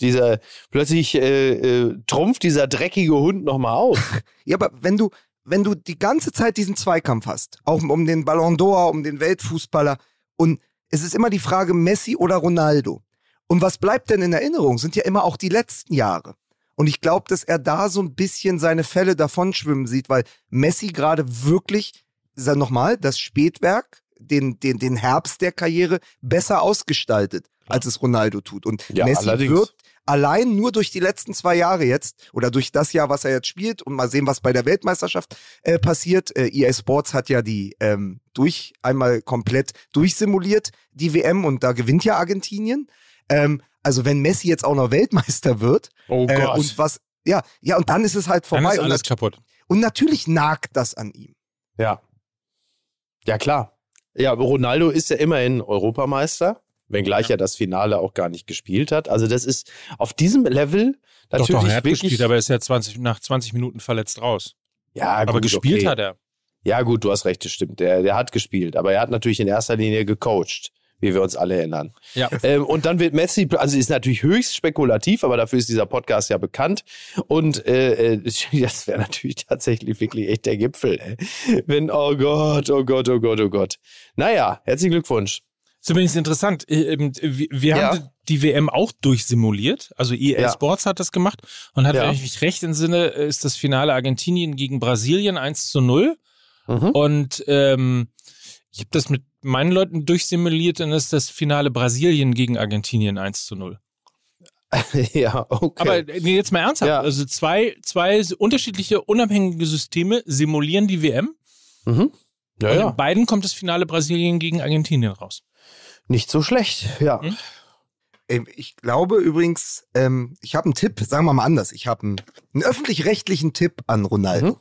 dieser, plötzlich äh, äh, trumpft dieser dreckige Hund nochmal auf. Ja, aber wenn du, wenn du die ganze Zeit diesen Zweikampf hast, auch um den Ballon d'Or, um den Weltfußballer, und es ist immer die Frage Messi oder Ronaldo. Und was bleibt denn in Erinnerung? Sind ja immer auch die letzten Jahre. Und ich glaube, dass er da so ein bisschen seine Fälle davonschwimmen sieht, weil Messi gerade wirklich, sag nochmal, das Spätwerk, den, den, den Herbst der Karriere besser ausgestaltet, als es Ronaldo tut. Und Ja, Messi allerdings. wird allein nur durch die letzten zwei Jahre jetzt oder durch das Jahr, was er jetzt spielt und mal sehen, was bei der Weltmeisterschaft äh, passiert. Äh, EA Sports hat ja die ähm, durch einmal komplett durchsimuliert die WM und da gewinnt ja Argentinien. Ähm, also wenn Messi jetzt auch noch Weltmeister wird Oh äh, und was ja ja und dann ist es halt Dann vorbei ist und, alles nat kaputt. und natürlich nagt das an ihm. Ja. Ja, klar. Ja, aber Ronaldo ist ja immerhin Europameister, wenngleich er das Finale auch gar nicht gespielt hat. Also das ist auf diesem Level Doch, natürlich doch, er hat wirklich. gespielt, aber er ist ja 20, nach 20 Minuten verletzt raus. ja, aber gut, gespielt okay. hat er. Ja, gut, du hast recht, das stimmt. Der, der hat gespielt, aber er hat natürlich in erster Linie gecoacht, wie wir uns alle erinnern. Ja. Ähm, und dann wird Messi, also ist natürlich höchst spekulativ, aber dafür ist dieser Podcast ja bekannt. Und äh, äh, das wäre natürlich tatsächlich wirklich echt der Gipfel. Ey. Wenn, oh Gott, oh Gott, oh Gott, oh Gott. Naja, herzlichen Glückwunsch. Übrigens interessant. äh, Wir, wir Ja. haben die WM auch durchsimuliert. Also EA Ja. Sports hat das gemacht und hat, Ja. wenn ich mich recht entsinne, ist das Finale Argentinien gegen Brasilien 1 zu 0. Mhm. Und ähm, ich habe das mit meinen Leuten durchsimuliert, dann ist das Finale Brasilien gegen Argentinien 1 zu 0. ja, okay. Aber nee, jetzt mal ernsthaft. Ja. Also zwei, zwei unterschiedliche unabhängige Systeme simulieren die WM. mhm. Ja, und ja. in beiden kommt das Finale Brasilien gegen Argentinien raus. Nicht so schlecht, ja. Hm? Ich glaube übrigens, ähm, ich habe einen Tipp, sagen wir mal anders. Ich habe einen, einen öffentlich-rechtlichen Tipp an Ronaldo. Mhm.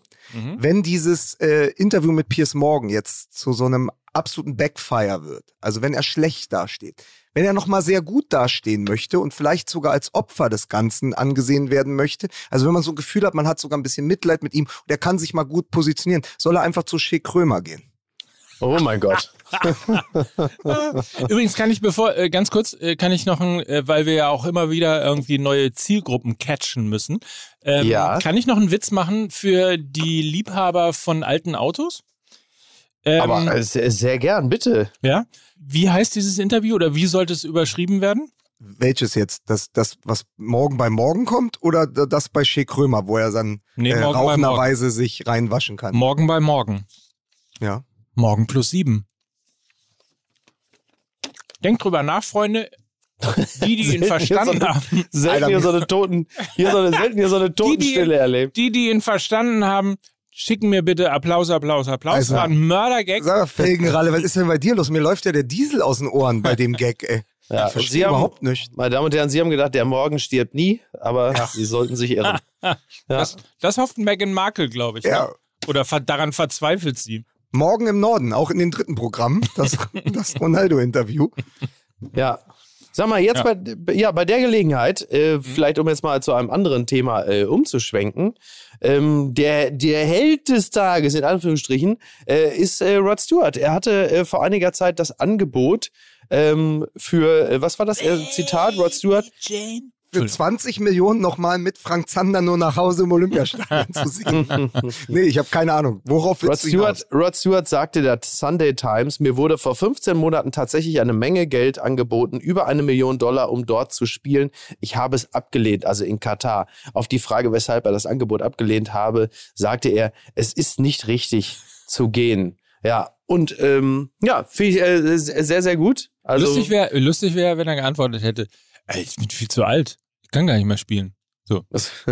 Wenn dieses äh, Interview mit Piers Morgan jetzt zu so einem absoluten Backfire wird, also wenn er schlecht dasteht, wenn er nochmal sehr gut dastehen möchte und vielleicht sogar als Opfer des Ganzen angesehen werden möchte, also wenn man so ein Gefühl hat, man hat sogar ein bisschen Mitleid mit ihm und er kann sich mal gut positionieren, soll er einfach zu Shea Krömer gehen. Oh mein Gott. Übrigens kann ich bevor, äh, ganz kurz, äh, kann ich noch, ein, äh, weil wir ja auch immer wieder irgendwie neue Zielgruppen catchen müssen, ähm, Ja. kann ich noch einen Witz machen für die Liebhaber von alten Autos? Ähm, Aber sehr, sehr gern, bitte. ja. Wie heißt dieses Interview oder wie sollte es überschrieben werden? Welches jetzt? Das, das, was morgen bei morgen kommt oder das bei Shea Krömer, wo er dann Nee, äh, rauchenderweise sich reinwaschen kann? Morgen bei morgen. ja. Morgen plus sieben. Denkt drüber nach, Freunde. Die, die ihn verstanden hier so eine- haben, Selten hier mir- so eine Toten, hier so eine, selten hier so eine Totenstille erlebt. die, die ihn verstanden haben, schicken mir bitte Applaus, Applaus, Applaus. Also- das war ein Mördergag. Sag mal, Felgenralle, was ist denn bei dir los? Mir läuft ja der Diesel aus den Ohren bei dem Gag, ey. Ja, ich verstehe Sie haben- überhaupt nicht. Meine Damen und Herren, Sie haben gedacht, der Morgen stirbt nie, aber Sie sollten sich irren. Ja. Das, das hofft Meghan Markle, glaube ich. Ja. Ne? Oder daran verzweifelt sie. Morgen im Norden, auch in den dritten Programm, das, das Ronaldo-Interview. ja. Sag mal, jetzt Ja. Bei, ja, bei der Gelegenheit, äh, Mhm. vielleicht um jetzt mal zu einem anderen Thema äh, umzuschwenken, ähm, der, der Held des Tages, in Anführungsstrichen, äh, ist äh, Rod Stewart. Er hatte äh, vor einiger Zeit das Angebot ähm, für, äh, was war das äh, Zitat, Rod Stewart? Für 20 Millionen nochmal mit Frank Zander nur nach Hause im Olympiastadion zu singen. nee, ich habe keine Ahnung. Worauf Rod willst du hinaus? Stewart, Rod Stewart sagte der Sunday Times, mir wurde vor 15 Monaten tatsächlich eine Menge Geld angeboten, über eine Million Dollar, um dort zu spielen. Ich habe es abgelehnt, also in Katar. Auf die Frage, weshalb er das Angebot abgelehnt habe, sagte er, es ist nicht richtig zu gehen. Ja, und ähm, ja, finde ich äh, sehr, sehr gut. Also, lustig wäre, lustig wär, wenn er geantwortet hätte, ich bin viel zu alt. Ich kann gar nicht mehr spielen. So.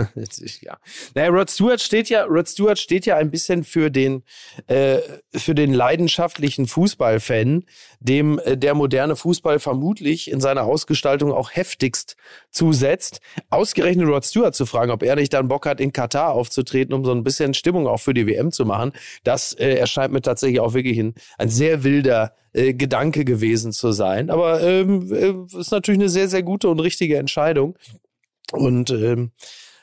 ja. Naja, Rod Stewart steht ja, Rod Stewart steht ja ein bisschen für den, äh, für den leidenschaftlichen Fußballfan, dem äh, der moderne Fußball vermutlich in seiner Ausgestaltung auch heftigst zusetzt. Ausgerechnet Rod Stewart zu fragen, ob er nicht dann Bock hat, in Katar aufzutreten, um so ein bisschen Stimmung auch für die WM zu machen, das äh, erscheint mir tatsächlich auch wirklich ein, ein sehr wilder äh, Gedanke gewesen zu sein. Aber ähm, äh, ist natürlich eine sehr, sehr gute und richtige Entscheidung. Und ähm,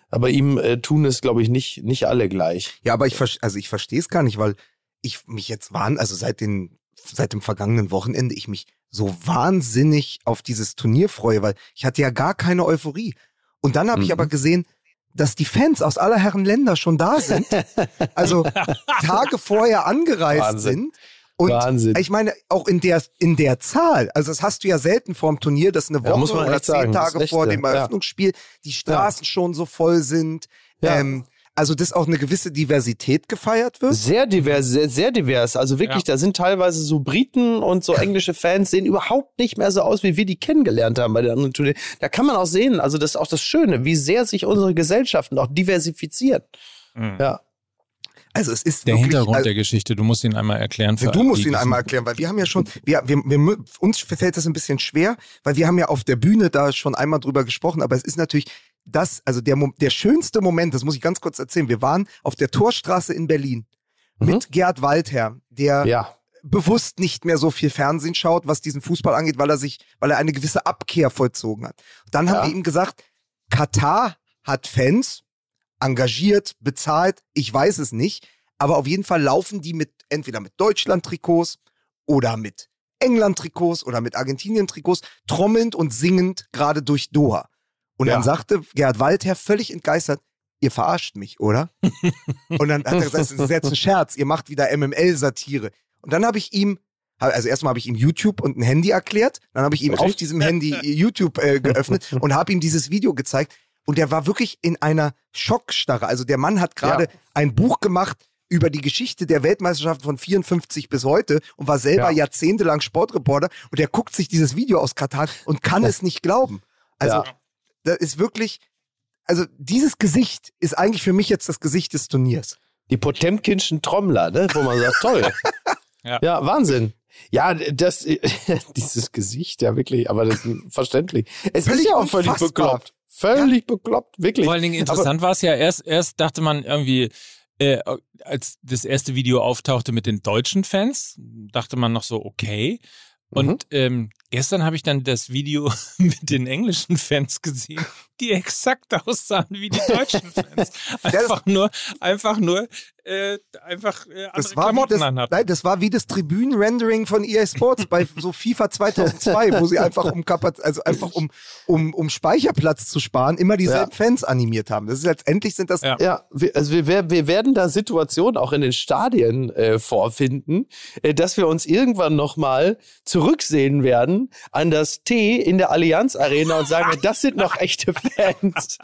aber ihm äh, tun es, glaube ich, nicht, nicht alle gleich. Ja, aber ich, also ich verstehe es gar nicht, weil ich mich jetzt warn, also seit, den, seit dem vergangenen Wochenende, ich mich so wahnsinnig auf dieses Turnier freue, weil ich hatte ja gar keine Euphorie. Und dann habe ich Mhm. aber gesehen, dass die Fans aus aller Herren Länder schon da sind. Also Tage vorher angereist Wahnsinn. sind. Und Wahnsinn. ich meine, auch in der, in der Zahl, also das hast du ja selten vorm Turnier, dass eine Ja, Woche muss man oder zehn sagen, Tage vor ja. dem Ja. Eröffnungsspiel die Straßen schon so voll sind. Ja. Ähm, also, dass auch eine gewisse Diversität gefeiert wird. Sehr divers, sehr, sehr divers. Also wirklich, Ja. da sind teilweise so Briten und so englische Fans sehen überhaupt nicht mehr so aus, wie wir die kennengelernt haben bei den anderen Turnieren. Da kann man auch sehen, also das ist auch das Schöne, wie sehr sich unsere Gesellschaften auch diversifizieren. Mhm. Ja. Also, es ist Der wirklich, Hintergrund also, der Geschichte, du musst ihn einmal erklären. Für Du musst ihn einmal erklären, weil wir haben ja schon, wir, wir, wir, uns fällt das ein bisschen schwer, weil wir haben ja auf der Bühne da schon einmal drüber gesprochen, aber es ist natürlich das, also der, der schönste Moment, das muss ich ganz kurz erzählen. Wir waren auf der Torstraße in Berlin mit Gerd Waldherr, der Ja. bewusst nicht mehr so viel Fernsehen schaut, was diesen Fußball angeht, weil er sich, weil er eine gewisse Abkehr vollzogen hat. Dann haben Ja. wir ihm gesagt, Katar hat Fans, engagiert, bezahlt, ich weiß es nicht, aber auf jeden Fall laufen die mit entweder mit Deutschland-Trikots oder mit England-Trikots oder mit Argentinien-Trikots trommelnd und singend gerade durch Doha. Und dann Ja. sagte Gerhard Waldherr völlig entgeistert, ihr verarscht mich, oder? und dann hat er gesagt, das ist jetzt ein Scherz, ihr macht wieder MML-Satire. Und dann habe ich ihm, also erstmal habe ich ihm YouTube und ein Handy erklärt, dann habe ich ihm Wirklich? auf diesem Handy YouTube äh, geöffnet und habe ihm dieses Video gezeigt. Und der war wirklich in einer Schockstarre. Also der Mann hat gerade Ja. ein Buch gemacht über die Geschichte der Weltmeisterschaft von 54 bis heute und war selber Ja. jahrzehntelang Sportreporter und der guckt sich dieses Video aus Katar und kann es nicht glauben. Also Ja. das ist wirklich, also dieses Gesicht ist eigentlich für mich jetzt das Gesicht des Turniers. Die Potemkinschen Trommler, ne? wo man sagt, toll. Ja. ja. Wahnsinn. Ja, das, dieses Gesicht, ja wirklich, aber das ist verständlich. Es Völlig ist ja auch völlig unfassbar. bekloppt. Völlig bekloppt, wirklich. Vor allen Dingen interessant war es ja, erst, erst dachte man irgendwie, äh, als das erste Video auftauchte mit den deutschen Fans, dachte man noch so, okay. Und ähm, gestern habe ich dann das Video mit den englischen Fans gesehen, die exakt aussahen wie die deutschen Fans. Einfach nur, einfach nur, äh, einfach äh, andere Das war, wie Klamotten das, anhatten. nein, das war wie das Tribünen-Rendering von EA Sports bei so FIFA 2002, wo sie einfach um Kapaz also einfach um, um, um Speicherplatz zu sparen, immer dieselben Fans animiert haben. Das ist letztendlich sind das Ja. Ja, wir, also wir, wir werden da Situationen auch in den Stadien äh, vorfinden, äh, dass wir uns irgendwann nochmal zurücksehen werden an das T in der Allianz Arena und sagen, das sind noch echte Fans.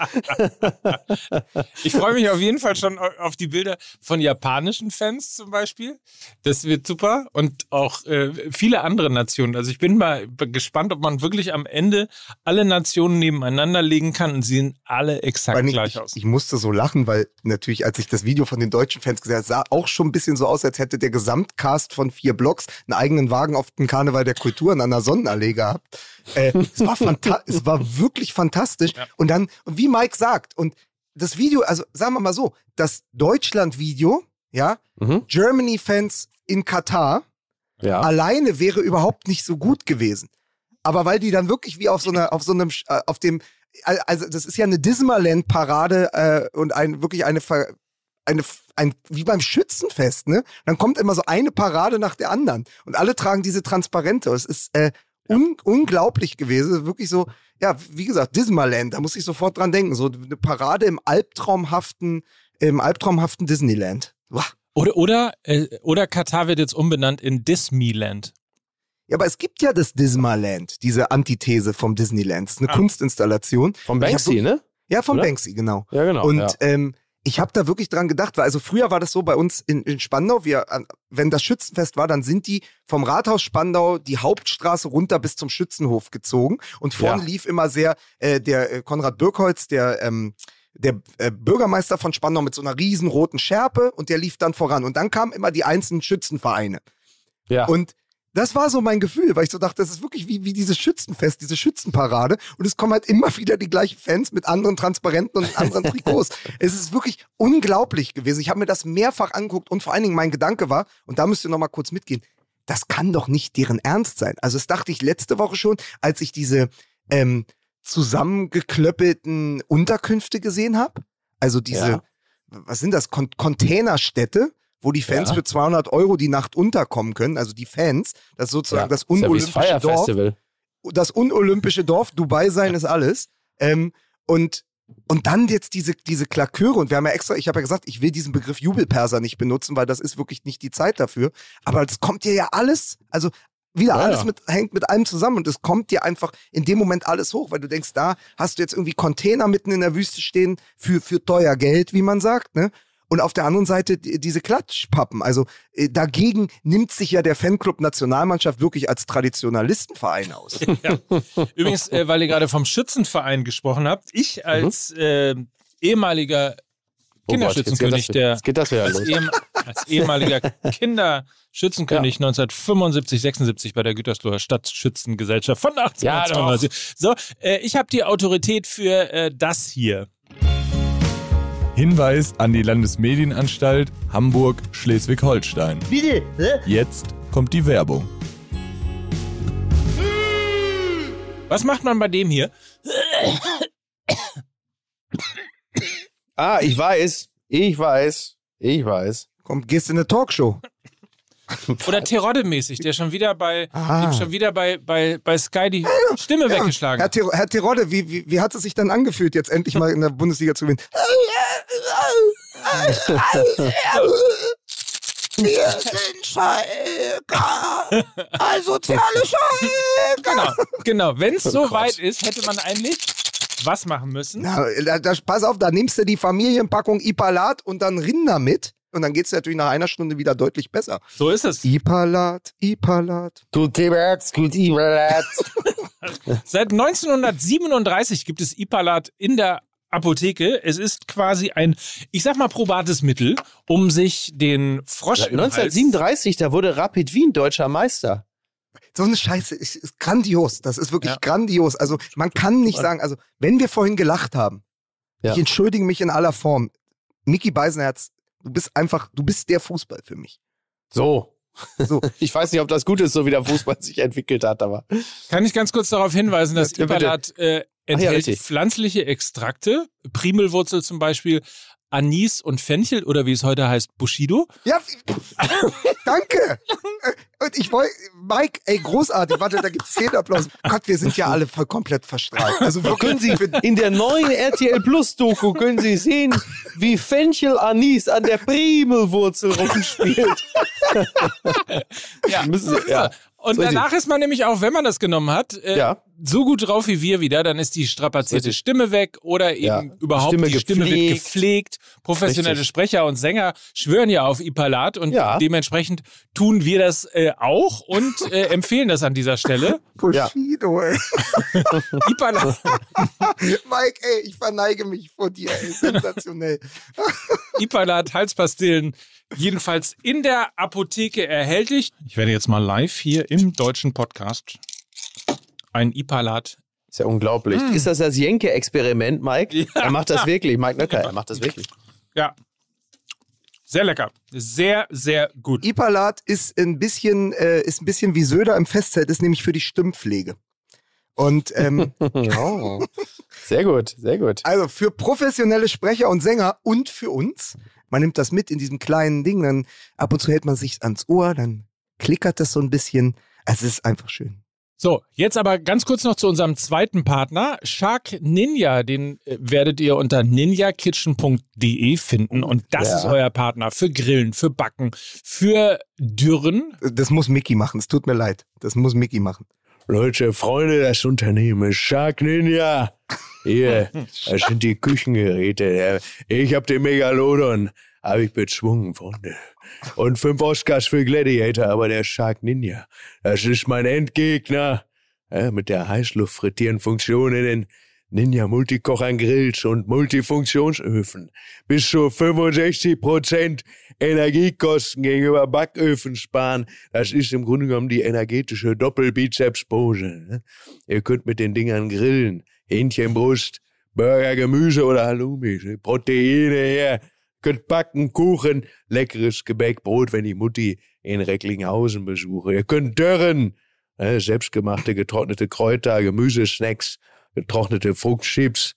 Ich freue mich auf jeden Fall schon au- auf die Bilder von japanischen Fans zum Beispiel. Das wird super. Und auch äh, viele andere Nationen. Also ich bin mal gespannt, ob man wirklich am Ende alle Nationen nebeneinander legen kann und sie sehen alle exakt gleich ich, aus. ich musste so lachen, weil natürlich, als ich das Video von den deutschen Fans gesehen habe, sah auch schon ein bisschen so aus, als hätte der Gesamtcast von vier Blocks einen eigenen Wagen auf dem Karneval der Kulturen an der Sonnenallee gehabt. Äh, es, war fanta- es war wirklich fantastisch. Und dann, wie Mike sagt, und das Video, also sagen wir mal so, das Deutschland-Video, ja, Mhm. Germany-Fans in Katar, Ja. alleine wäre überhaupt nicht so gut gewesen. aber weil die dann wirklich wie auf so einer, auf so einem, äh, auf dem, also das ist ja eine Dismaland-Parade äh, und ein wirklich eine, Ver, eine, ein, wie beim Schützenfest, ne? Dann kommt immer so eine Parade nach der anderen und alle tragen diese Transparente. Es ist äh, un unglaublich gewesen, wirklich so, ja, wie gesagt, Dismaland, da muss ich sofort dran denken, so eine Parade im albtraumhaften, im albtraumhaften Disneyland. Uah. Oder, oder, äh, oder Katar wird jetzt umbenannt in Disneyland. Ja, aber es gibt ja das Dismaland, diese Antithese vom Disneyland. Das ist eine Ah. Kunstinstallation. Vom Banksy, so- ne? Ja, vom Oder? Banksy, genau. Ja, genau. Und ja. ähm, ich habe da wirklich dran gedacht, weil also früher war das so bei uns in, in Spandau, wir, wenn das Schützenfest war, dann sind die vom Rathaus Spandau die Hauptstraße runter bis zum Schützenhof gezogen und vorne Ja. lief immer sehr äh, der äh, Konrad Birkholz, der ähm, der äh, Bürgermeister von Spandau mit so einer riesen roten Schärpe und der lief dann voran und dann kamen immer die einzelnen Schützenvereine. ja. Und das war so mein Gefühl, weil ich so dachte, das ist wirklich wie, wie dieses Schützenfest, diese Schützenparade. Und es kommen halt immer wieder die gleichen Fans mit anderen Transparenten und anderen Trikots. es ist wirklich unglaublich gewesen. Ich habe mir das mehrfach angeguckt und vor allen Dingen mein Gedanke war, und da müsst ihr nochmal kurz mitgehen, das kann doch nicht deren Ernst sein. Also das dachte ich letzte Woche schon, als ich diese ähm, zusammengeklöppelten Unterkünfte gesehen habe. Also diese, Ja. was sind das, Con Containerstädte, wo die Fans Ja. für 200 Euro die Nacht unterkommen können. Also die Fans, das ist sozusagen ja. das ja unolympische Fire Dorf. Festival. Das unolympische Dorf, Dubai sein ist alles. Ähm, und und dann jetzt diese, diese Klaköre, und wir haben ja extra, ich habe ja gesagt, ich will diesen Begriff Jubelperser nicht benutzen, weil das ist wirklich nicht die Zeit dafür. Aber es kommt dir ja alles, also wieder Ja, alles ja. mit, hängt mit allem zusammen und es kommt dir einfach in dem Moment alles hoch, weil du denkst, da hast du jetzt irgendwie Container mitten in der Wüste stehen für, für teuer Geld, wie man sagt, ne? Und auf der anderen Seite die- diese Klatschpappen. Also äh, dagegen nimmt sich ja der Fanclub Nationalmannschaft wirklich als Traditionalistenverein aus. Ja. Übrigens, äh, weil ihr gerade vom Schützenverein gesprochen habt, ich als äh, ehemaliger Oh Gott, Kinderschützenkönig der das als, los. ehem, als ehemaliger Kinderschützenkönig 1975, 76 bei der Gütersloher Stadtschützengesellschaft von 1892. so, äh, ich habe die Autorität für äh, das hier. Hinweis an die Landesmedienanstalt Hamburg-Schleswig-Holstein. Bitte? Hä? Jetzt kommt die Werbung. Was macht man bei dem hier? Ah, ich weiß. Ich weiß. Ich weiß. Komm, gehst in eine Talkshow. Oder Terodde-mäßig, der schon wieder bei, Ah. schon wieder bei, bei, bei Sky die Stimme weggeschlagen Herr. Ter Herr Terodde, wie, wie, wie hat es sich dann angefühlt, jetzt endlich mal in der Bundesliga zu gewinnen? Wir sind Schalker. Asoziale Schalker. Genau, genau. Wenn es so weit ist, hätte man eigentlich was machen müssen? Na, da, da, pass auf, da nimmst du die Familienpackung Ipalat und dann Rinder mit. Und dann geht es natürlich nach einer Stunde wieder deutlich besser. So ist es. Ipalat, Ipalat. Gut Iberts, gut Iberts. Seit 1937 gibt es Ipalat in der Apotheke. Es ist quasi ein, ich sag mal, probates Mittel, um sich den Frosch Seit im Hals- 1937, da wurde Rapid Wien deutscher Meister. So eine Scheiße ist, ist grandios. Das ist wirklich Ja. grandios. Also man kann nicht sagen, also wenn wir vorhin gelacht haben, Ja. ich entschuldige mich in aller Form. Mickey Beisenherz, du bist einfach, du bist der Fußball für mich. So. So. Ich weiß nicht, ob das gut ist, so wie der Fußball sich entwickelt hat, aber. Kann ich ganz kurz darauf hinweisen, dass Ja. Ipalat äh, enthält richtig. pflanzliche Extrakte, Primelwurzel zum Beispiel, Anis und Fenchel oder wie es heute heißt, Bushido. Ja, danke. Äh, Und ich wollte, Mike, ey, großartig. Warte, da gibt's zehn Applaus. Gott, wir sind ja alle voll komplett verstrahlt. Also Können wirklich, Sie in der neuen RTL Plus Doku können Sie sehen, wie Fenchel Anis an der Primelwurzel rumspielt. Ja. Müssen Sie, ja. Und danach ist man nämlich auch, wenn man das genommen hat, äh, Ja. So gut drauf wie wir wieder, dann ist die strapazierte Richtig. Stimme weg oder eben Ja. überhaupt Stimme die Stimme wird gepflegt. gepflegt. Professionelle Richtig. Sprecher und Sänger schwören ja auf Ipalat und Ja. dementsprechend tun wir das äh, auch und äh, empfehlen das an dieser Stelle. Bushido, ey. Ipalat, Mike, ey, ich verneige mich vor dir, ey. Sensationell. Ipalat Halspastillen jedenfalls in der Apotheke erhältlich. Ich werde jetzt mal live hier im deutschen Podcast ein Ipalat Ist ja unglaublich. Ist das das Jenke-Experiment, Mike? Ja. Er macht das wirklich, Mike Nöcker, er macht das wirklich. Ja. Sehr lecker. Sehr, sehr gut. Ipalat ist ein bisschen, äh, ist ein bisschen wie Söder im Festzelt, ist nämlich für die Stimmpflege. Und ähm, Oh. Sehr gut, sehr gut. also für professionelle Sprecher und Sänger und für uns, man nimmt das mit in diesem kleinen Ding, dann ab und zu hält man sich ans Ohr, dann klickert das so ein bisschen. Also es ist einfach schön. So, jetzt aber ganz kurz noch zu unserem zweiten Partner, Shark Ninja. Den äh, werdet ihr unter ninjakitchen.de finden und das Ja. ist euer Partner für Grillen, für Backen, für Dürren. Das muss Mickey machen, es tut mir leid. Das muss Mickey machen. Leute, Freunde, das Unternehmen ist Shark Ninja. Hier, das sind die Küchengeräte. Ich hab den Megalodon, hab ich bezwungen, Freunde. Und fünf Oscars für Gladiator, aber der Shark Ninja, das ist mein Endgegner. Ja, mit der Heißluftfrittieren-Funktion in den Ninja Multikochern Grills und Multifunktionsöfen. Bis zu 65% Energiekosten gegenüber Backöfen sparen. Das ist im Grunde genommen die energetische Doppelbizepspose. Ne? Ihr könnt mit den Dingern grillen. Hähnchenbrust, Burger, Gemüse oder Halloumis. ne? Proteine her. Könnt backen, Kuchen, leckeres Gebäck, Brot, wenn ich Mutti in Recklinghausen besuche. Ihr könnt dörren. Ne? Selbstgemachte, getrocknete Kräuter, Gemüsesnacks, getrocknete Fruchtchips.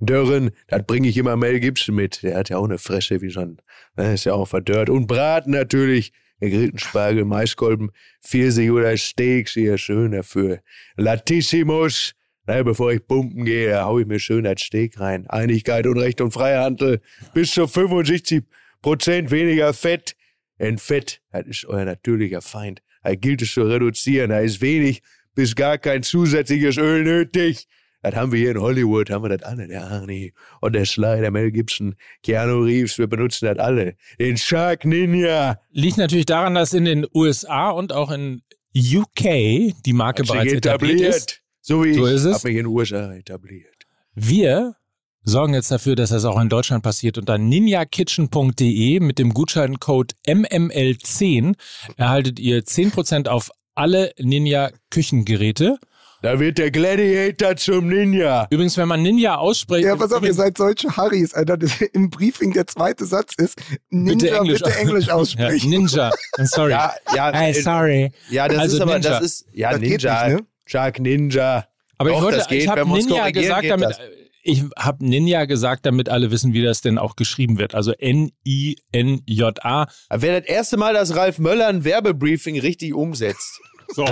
Dörren, das bringe ich immer Mel Gibson mit. Der hat ja auch eine Fresse wie so ein, ne, ist ja auch verdörrt. Und Braten natürlich, gegrillten Spargel, Maiskolben, Pfirsich oder Steaks, hier schön dafür. Latissimus, na, bevor ich pumpen gehe, hau ich mir schön das Steak rein. Einigkeit und Recht und Freihandel. Bis zu 65 Prozent weniger Fett. Denn Fett, das ist euer natürlicher Feind. Da gilt es zu reduzieren. Da ist wenig bis gar kein zusätzliches Öl nötig. Das haben wir hier in Hollywood, haben wir das alle. Der Arnie und der Sly, der Mel Gibson, Keanu Reeves, wir benutzen das alle. Den Shark Ninja. Liegt natürlich daran, dass in den USA und auch in UK die Marke Hat bereits etabliert ist. So wie So ich. ist es. Hab mich in den USA etabliert. Wir sorgen jetzt dafür, dass das auch in Deutschland passiert. Unter ninjakitchen.de mit dem Gutscheincode MML10 erhaltet ihr 10% auf alle Ninja-Küchengeräte. Da wird der Gladiator zum Ninja. Übrigens, wenn man Ninja ausspricht, Ja, pass auf, ihr seid solche Harrys, Alter. Im Briefing der zweite Satz ist, Ninja bitte Englisch, ja, aussprechen. Ninja. Sorry. Ja, ja, Hey, sorry. ja, das Also ist aber, Ninja. das ist, ja, Das geht Ninja. nicht, ne? Shark Ninja. Aber ich Doch, wollte, das geht, ich habe Ninja gesagt, damit das. ich habe Ninja gesagt, damit alle wissen, wie das denn auch geschrieben wird. Also N I N J A. Wäre das erste Mal, dass Ralf Möller ein Werbebriefing richtig umsetzt. So.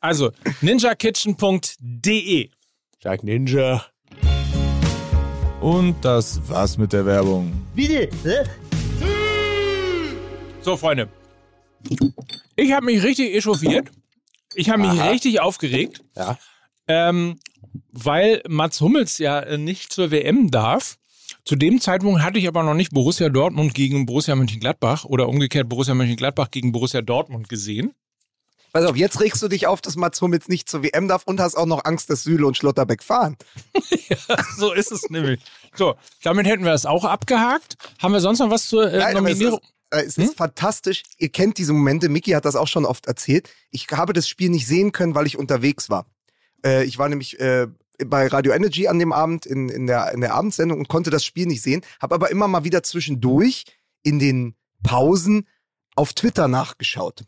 Also ninjakitchen.de. Shark Ninja. Und das war's mit der Werbung. So, Freunde. Ich habe mich richtig echauffiert. Ich habe mich Aha. richtig aufgeregt. Ja. Ähm, weil Mats Hummels ja äh, nicht zur WM darf. Zu dem Zeitpunkt hatte ich aber noch nicht Borussia Dortmund gegen Borussia Mönchengladbach oder umgekehrt Borussia Mönchengladbach gegen Borussia Dortmund gesehen. Pass auf, jetzt regst du dich auf, dass Mats Hummels nicht zur WM darf und hast auch noch Angst, dass Süle und Schlotterbeck fahren. So ist es nämlich. So, damit hätten wir es auch abgehakt. Haben wir sonst noch was zur äh, Nein, aber es Nominierung? ist, äh, es ist fantastisch. Ihr kennt diese Momente. Miki hat das auch schon oft erzählt. Ich habe das Spiel nicht sehen können, weil ich unterwegs war. Äh, ich war nämlich äh, bei Radio Energy an dem Abend in, in, der, in der Abendsendung und konnte das Spiel nicht sehen. Habe aber immer mal wieder zwischendurch in den Pausen auf Twitter nachgeschaut.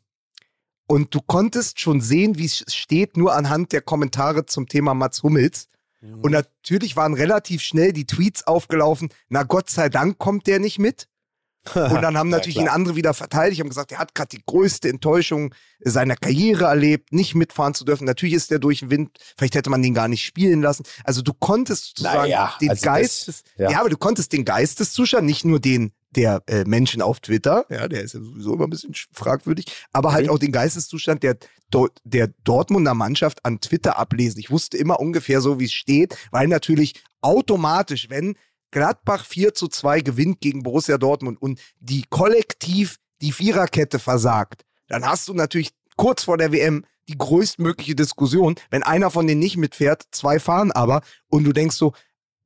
Und du konntest schon sehen, wie es steht, nur anhand der Kommentare zum Thema Mats Hummels. Und natürlich waren relativ schnell die Tweets aufgelaufen, na Gott sei Dank kommt der nicht mit. Und dann haben natürlich ihn klar. andere wieder verteidigt, haben gesagt, er hat gerade die größte Enttäuschung seiner Karriere erlebt, nicht mitfahren zu dürfen. Natürlich ist der durch den Wind, vielleicht hätte man den gar nicht spielen lassen. Also du konntest sozusagen Naja, den also Geist, das- des, ja. ja. aber du konntest den Geisteszuschauer, nicht nur den der äh, Menschen auf Twitter, ja, der ist ja sowieso immer ein bisschen sch- fragwürdig, aber halt Mhm. auch den Geisteszustand der, der Dortmunder Mannschaft an Twitter ablesen. Ich wusste immer ungefähr so, wie es steht, weil natürlich automatisch, wenn Gladbach 4 zu 2 gewinnt gegen Borussia Dortmund und die kollektiv die Viererkette versagt, dann hast du natürlich kurz vor der WM die größtmögliche Diskussion, wenn einer von denen nicht mitfährt, zwei fahren aber und du denkst so,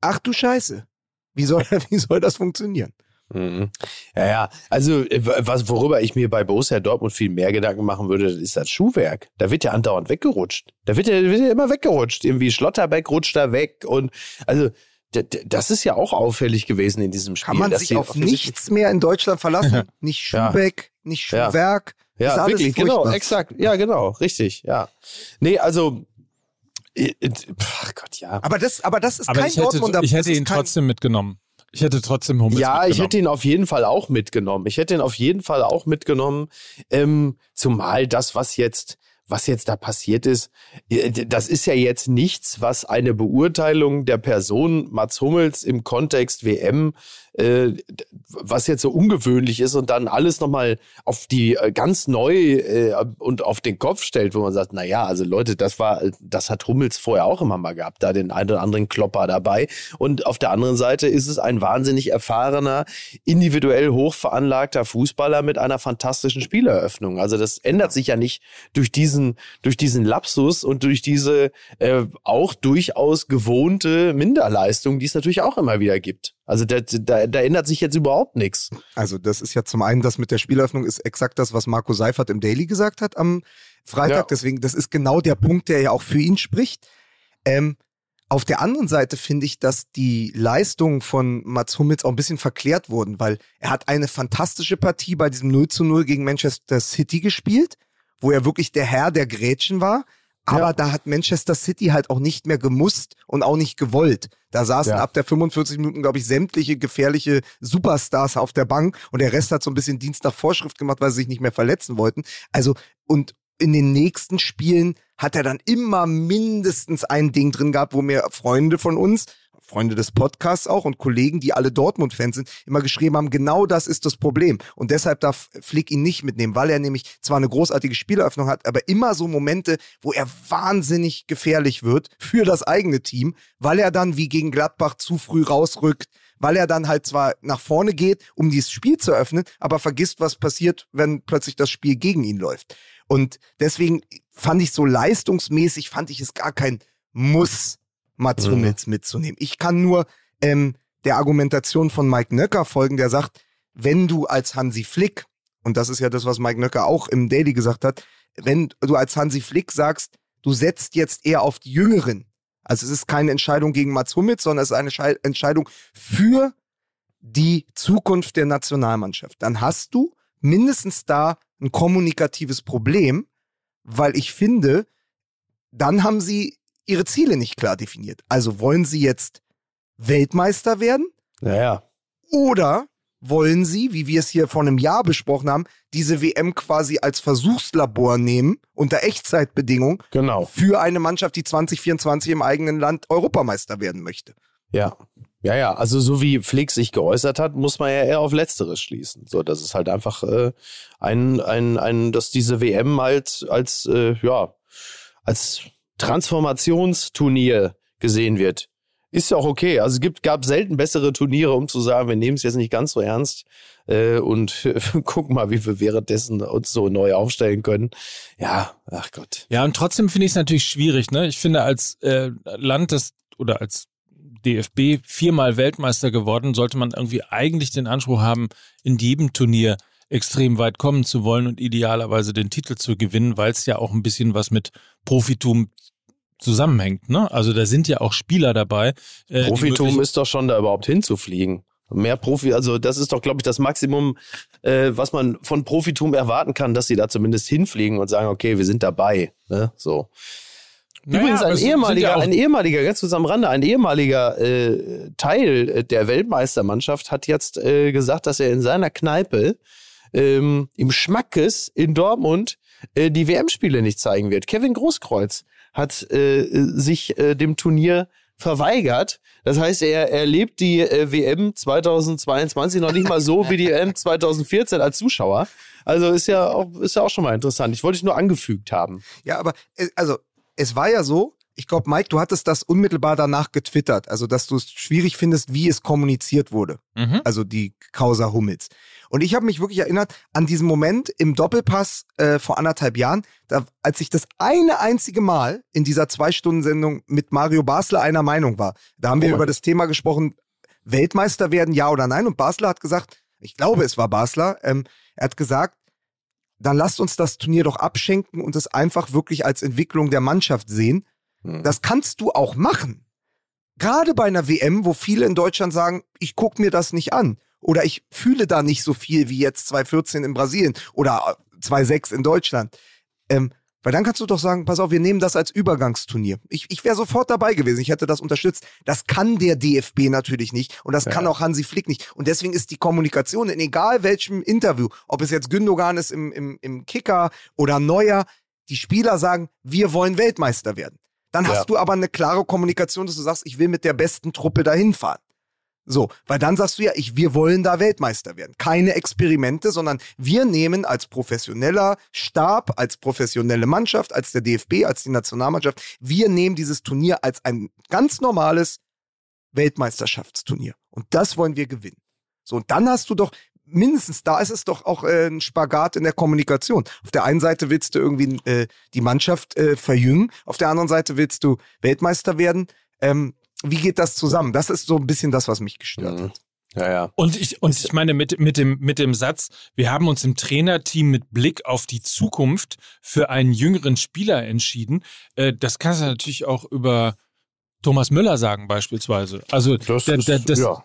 ach du Scheiße, wie soll, wie soll das funktionieren? Mhm. Ja, ja. Also, äh, was, worüber ich mir bei Borussia Dortmund viel mehr Gedanken machen würde, ist das Schuhwerk. Da wird ja andauernd weggerutscht. Da wird ja, wird ja immer weggerutscht. Irgendwie Schlotterbeck rutscht da weg und, also, das ist ja auch auffällig gewesen in diesem Spiel. Kann man dass sich auf nichts mehr in Deutschland verlassen? Nicht Ja. Schuhbeck, nicht Ja. Schuhwerk. ist Ja, alles wirklich, genau, furchtbar. exakt. Ja, genau, richtig, ja. Nee, also, Äh, äh, Ach Gott, ja. Aber das, aber das ist Aber kein ich hätte, Dortmunder. ich hätte ihn kein, trotzdem mitgenommen. Ich hätte trotzdem Hummels Ja, mitgenommen. ich hätte ihn auf jeden Fall auch mitgenommen. Ich hätte ihn auf jeden Fall auch mitgenommen. Ähm, zumal das, was jetzt, was jetzt da passiert ist, das ist ja jetzt nichts, was eine Beurteilung der Person Mats Hummels im Kontext WM, äh, was jetzt so ungewöhnlich ist und dann alles nochmal auf die äh, ganz neu äh, und auf den Kopf stellt, wo man sagt, na ja, also Leute, das war, das hat Hummels vorher auch immer mal gehabt, da den einen oder anderen Klopper dabei. Und auf der anderen Seite ist es ein wahnsinnig erfahrener, individuell hochveranlagter Fußballer mit einer fantastischen Spieleröffnung. Also das ändert sich ja nicht durch diesen, durch diesen Lapsus und durch diese äh, auch durchaus gewohnte Minderleistung, die es natürlich auch immer wieder gibt. Also da, da, da ändert sich jetzt überhaupt nichts. Also das ist ja zum einen das mit der Spieleröffnung ist exakt das, was Marco Seifert im Daily gesagt hat am Freitag. Ja. Deswegen, das ist genau der Punkt, der ja auch für ihn spricht. Ähm, auf der anderen Seite finde ich, dass die Leistungen von Mats Hummels auch ein bisschen verklärt wurden, weil er hat eine fantastische Partie bei diesem 0 zu 0 gegen Manchester City gespielt, wo er wirklich der Herr der Grätschen war. Aber Ja. da hat Manchester City halt auch nicht mehr gemusst und auch nicht gewollt. Da saßen Ja. ab der 45 Minuten, glaube ich, sämtliche gefährliche Superstars auf der Bank und der Rest hat so ein bisschen Dienst nach Vorschrift gemacht, weil sie sich nicht mehr verletzen wollten. Also, und in den nächsten Spielen hat er dann immer mindestens ein Ding drin gehabt, wo mir Freunde von uns, Freunde des Podcasts auch und Kollegen, die alle Dortmund-Fans sind, immer geschrieben haben, genau das ist das Problem. Und deshalb darf Flick ihn nicht mitnehmen, weil er nämlich zwar eine großartige Spieleröffnung hat, aber immer so Momente, wo er wahnsinnig gefährlich wird für das eigene Team, weil er dann wie gegen Gladbach zu früh rausrückt, weil er dann halt zwar nach vorne geht, um dieses Spiel zu öffnen, aber vergisst, was passiert, wenn plötzlich das Spiel gegen ihn läuft. Und deswegen fand ich so leistungsmäßig, fand ich es gar kein Muss, Mats Mhm. Hummels mitzunehmen. Ich kann nur ähm, der Argumentation von Mike Nöcker folgen, der sagt, wenn du als Hansi Flick, und das ist ja das, was Mike Nöcker auch im Daily gesagt hat, wenn du als Hansi Flick sagst, du setzt jetzt eher auf die Jüngeren, also es ist keine Entscheidung gegen Mats Hummels, sondern es ist eine Schei- Entscheidung für die Zukunft der Nationalmannschaft, dann hast du mindestens da ein kommunikatives Problem, weil ich finde, dann haben sie ihre Ziele nicht klar definiert. Also wollen sie jetzt Weltmeister werden Naja. oder wollen sie, wie wir es hier vor einem Jahr besprochen haben, diese WM quasi als Versuchslabor nehmen unter Echtzeitbedingungen Genau. für eine Mannschaft, die 2024 im eigenen Land Europameister werden möchte. Ja. Ja, ja, also so wie Flick sich geäußert hat, muss man ja eher auf Letzteres schließen. So, das ist halt einfach äh, ein, ein, ein, dass diese WM halt als, äh, ja, als Transformationsturnier gesehen wird. Ist ja auch okay. Also es gibt, gab selten bessere Turniere, um zu sagen, wir nehmen es jetzt nicht ganz so ernst äh, und gucken mal, wie wir währenddessen uns so neu aufstellen können. Ja, ach Gott. Ja, und trotzdem finde ich es natürlich schwierig. Ne? Ich finde, als äh, Land das oder als DFB viermal Weltmeister geworden, sollte man irgendwie eigentlich den Anspruch haben, in jedem Turnier extrem weit kommen zu wollen und idealerweise den Titel zu gewinnen, weil es ja auch ein bisschen was mit Profitum zusammenhängt. Ne? Also da sind ja auch Spieler dabei. äh, Profitum ist doch schon da überhaupt hinzufliegen. Mehr Profi, also das ist doch, glaube ich, das Maximum, äh, was man von Profitum erwarten kann, dass sie da zumindest hinfliegen und sagen, okay, wir sind dabei. Ne? So. Naja, Übrigens, ein ehemaliger, ja ein ehemaliger, ganz kurz am Rande, ein ehemaliger äh, Teil der Weltmeistermannschaft hat jetzt äh, gesagt, dass er in seiner Kneipe ähm, im Schmackes in Dortmund äh, die WM-Spiele nicht zeigen wird. Kevin Großkreuz hat äh, sich äh, dem Turnier verweigert. Das heißt, er erlebt die äh, WM 2022 noch nicht mal so wie die WM 2014 als Zuschauer. Also ist ja auch, ist ja auch schon mal interessant. Ich wollte es nur angefügt haben. Ja, aber äh, also es war ja so, ich glaube, Mike, du hattest das unmittelbar danach getwittert, also dass du es schwierig findest, wie es kommuniziert wurde. Mhm. Also die Causa Hummels. Und ich habe mich wirklich erinnert an diesen Moment im Doppelpass äh, vor anderthalb Jahren, da, als ich das eine einzige Mal in dieser Zwei-Stunden-Sendung mit Mario Basler einer Meinung war. Da haben wir Oh. über das Thema gesprochen, Weltmeister werden, ja oder nein. Und Basler hat gesagt, ich glaube, es war Basler, ähm, er hat gesagt, dann lasst uns das Turnier doch abschenken und es einfach wirklich als Entwicklung der Mannschaft sehen. Hm. Das kannst du auch machen. Gerade bei einer WM, wo viele in Deutschland sagen, ich gucke mir das nicht an. Oder ich fühle da nicht so viel wie jetzt 2014 in Brasilien oder 2006 in Deutschland. Ähm, Weil dann kannst du doch sagen, pass auf, wir nehmen das als Übergangsturnier. Ich, ich wäre sofort dabei gewesen, ich hätte das unterstützt. Das kann der DFB natürlich nicht und das kann auch Hansi Flick nicht. Und deswegen ist die Kommunikation in egal welchem Interview, ob es jetzt Gündogan ist im, im, im Kicker oder Neuer, die Spieler sagen, wir wollen Weltmeister werden. Dann hast Ja. du aber eine klare Kommunikation, dass du sagst, ich will mit der besten Truppe dahin fahren. So, weil dann sagst du ja, ich, wir wollen da Weltmeister werden. Keine Experimente, sondern wir nehmen als professioneller Stab, als professionelle Mannschaft, als der DFB, als die Nationalmannschaft, wir nehmen dieses Turnier als ein ganz normales Weltmeisterschaftsturnier. Und das wollen wir gewinnen. So, und dann hast du doch, mindestens da ist es doch auch äh, ein Spagat in der Kommunikation. Auf der einen Seite willst du irgendwie äh, die Mannschaft äh, verjüngen, auf der anderen Seite willst du Weltmeister werden. Ähm, wie geht das zusammen? Das ist so ein bisschen das, was mich gestört Mhm. hat. Ja, ja. Und ich, und ich meine, mit, mit, dem, mit dem Satz, wir haben uns im Trainerteam mit Blick auf die Zukunft für einen jüngeren Spieler entschieden. Äh, das kannst du natürlich auch über Thomas Müller sagen, beispielsweise. Also, Das da- ist, da- das, ja.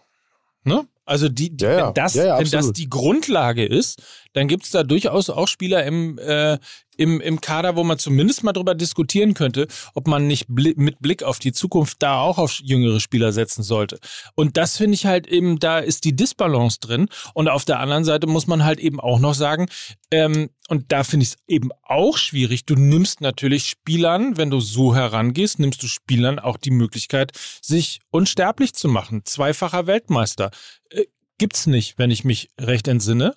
ne? Also die, die, Ja, ja. wenn, das, Ja, ja, wenn das die Grundlage ist, dann gibt es da durchaus auch Spieler im, äh, im, im Kader, wo man zumindest mal drüber diskutieren könnte, ob man nicht bli mit Blick auf die Zukunft da auch auf jüngere Spieler setzen sollte. Und das finde ich halt eben, da ist die Disbalance drin. Und auf der anderen Seite muss man halt eben auch noch sagen, ähm, und da finde ich es eben auch schwierig, du nimmst natürlich Spielern, wenn du so herangehst, nimmst du Spielern auch die Möglichkeit, sich unsterblich zu machen. Zweifacher Weltmeister. Äh, gibt's nicht, wenn ich mich recht entsinne.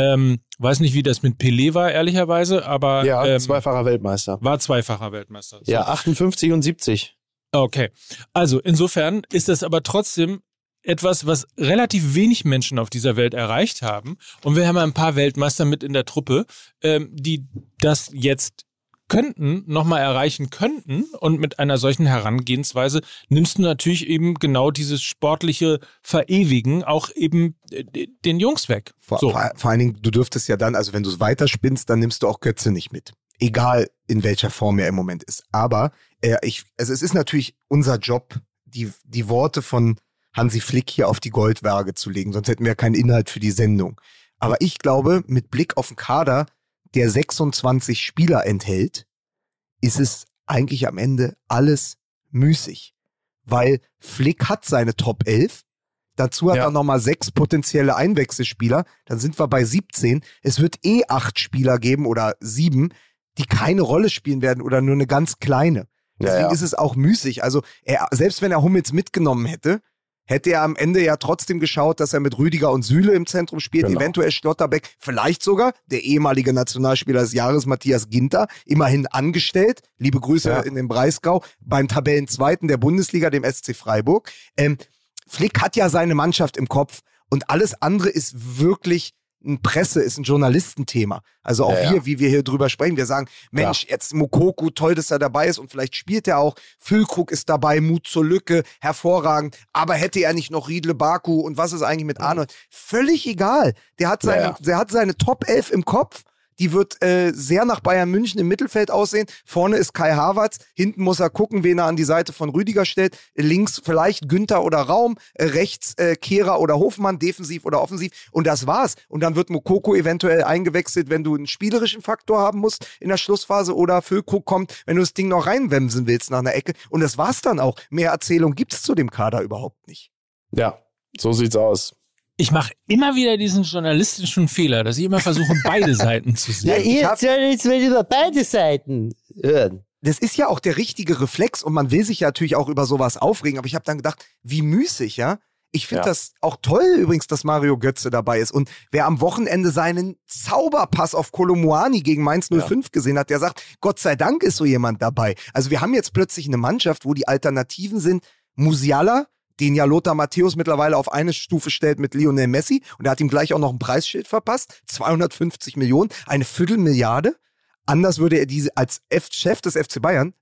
Ähm, weiß nicht, wie das mit Pelé war, ehrlicherweise, aber Ja, ähm, zweifacher Weltmeister. war zweifacher Weltmeister. So. Ja, 58 und 70. Okay. Also insofern ist das aber trotzdem etwas, was relativ wenig Menschen auf dieser Welt erreicht haben. Und wir haben ein paar Weltmeister mit in der Truppe, ähm, die das jetzt könnten, nochmal erreichen könnten. Und mit einer solchen Herangehensweise nimmst du natürlich eben genau dieses sportliche Verewigen auch eben äh, den Jungs weg. Vor, So. vor, vor allen Dingen, du dürftest ja dann, also wenn du es weiterspinnst, dann nimmst du auch Götze nicht mit. Egal in welcher Form er im Moment ist. Aber äh, ich, also es ist natürlich unser Job, die, die Worte von Hansi Flick hier auf die Goldwaage zu legen, sonst hätten wir keinen Inhalt für die Sendung. Aber ich glaube, mit Blick auf den Kader, der 26 Spieler enthält, ist es eigentlich am Ende alles müßig. Weil Flick hat seine Top 11, Dazu hat Ja. er nochmal sechs potenzielle Einwechselspieler. Dann sind wir bei 17. Es wird eh acht Spieler geben oder sieben, die keine Rolle spielen werden oder nur eine ganz kleine. Deswegen Ja, ja. ist es auch müßig. Also er, selbst wenn er Hummels mitgenommen hätte, hätte er am Ende ja trotzdem geschaut, dass er mit Rüdiger und Süle im Zentrum spielt, Genau. eventuell Schlotterbeck, vielleicht sogar der ehemalige Nationalspieler des Jahres Matthias Ginter, immerhin angestellt. Liebe Grüße Ja. in den Breisgau beim Tabellenzweiten der Bundesliga, dem SC Freiburg. Ähm, Flick hat ja seine Mannschaft im Kopf und alles andere ist wirklich ein Presse, ist ein Journalistenthema. Also auch Ja, ja. wir, wie wir hier drüber sprechen, wir sagen, Mensch, jetzt Mokoku, toll, dass er dabei ist und vielleicht spielt er auch. Füllkrug ist dabei, Mut zur Lücke, hervorragend. Aber hätte er nicht noch Riedle Baku und was ist eigentlich mit Arnold? Völlig egal. Der hat seine, Ja, ja. der hat seine Top 11 im Kopf. Die wird äh, sehr nach Bayern München im Mittelfeld aussehen. Vorne ist Kai Havertz. Hinten muss er gucken, wen er an die Seite von Rüdiger stellt. Links vielleicht Günther oder Raum. Äh, rechts äh, Kehrer oder Hofmann, defensiv oder offensiv. Und das war's. Und dann wird Mokoko eventuell eingewechselt, wenn du einen spielerischen Faktor haben musst in der Schlussphase. Oder Füllkrug kommt, wenn du das Ding noch reinwemsen willst nach einer Ecke. Und das war's dann auch. Mehr Erzählung gibt's zu dem Kader überhaupt nicht. Ja, so sieht's aus. Ich mache immer wieder diesen journalistischen Fehler, dass ich immer versuche, beide Seiten zu sehen. Ja, soll jetzt mal über beide Seiten hören. das ist ja auch der richtige Reflex und man will sich ja natürlich auch über sowas aufregen, aber ich habe dann gedacht, wie müßig, ja? Ich finde Ja. das auch toll übrigens, dass Mario Götze dabei ist. Und wer am Wochenende seinen Zauberpass auf Kolomuani gegen Mainz 05 gesehen hat, der sagt, Gott sei Dank ist so jemand dabei. Also wir haben jetzt plötzlich eine Mannschaft, wo die Alternativen sind, Musiala, den ja Lothar Matthäus mittlerweile auf eine Stufe stellt mit Lionel Messi und er hat ihm gleich auch noch ein Preisschild verpasst, 250 Millionen, eine Viertelmilliarde. Anders würde er diese als F Chef des FC Bayern,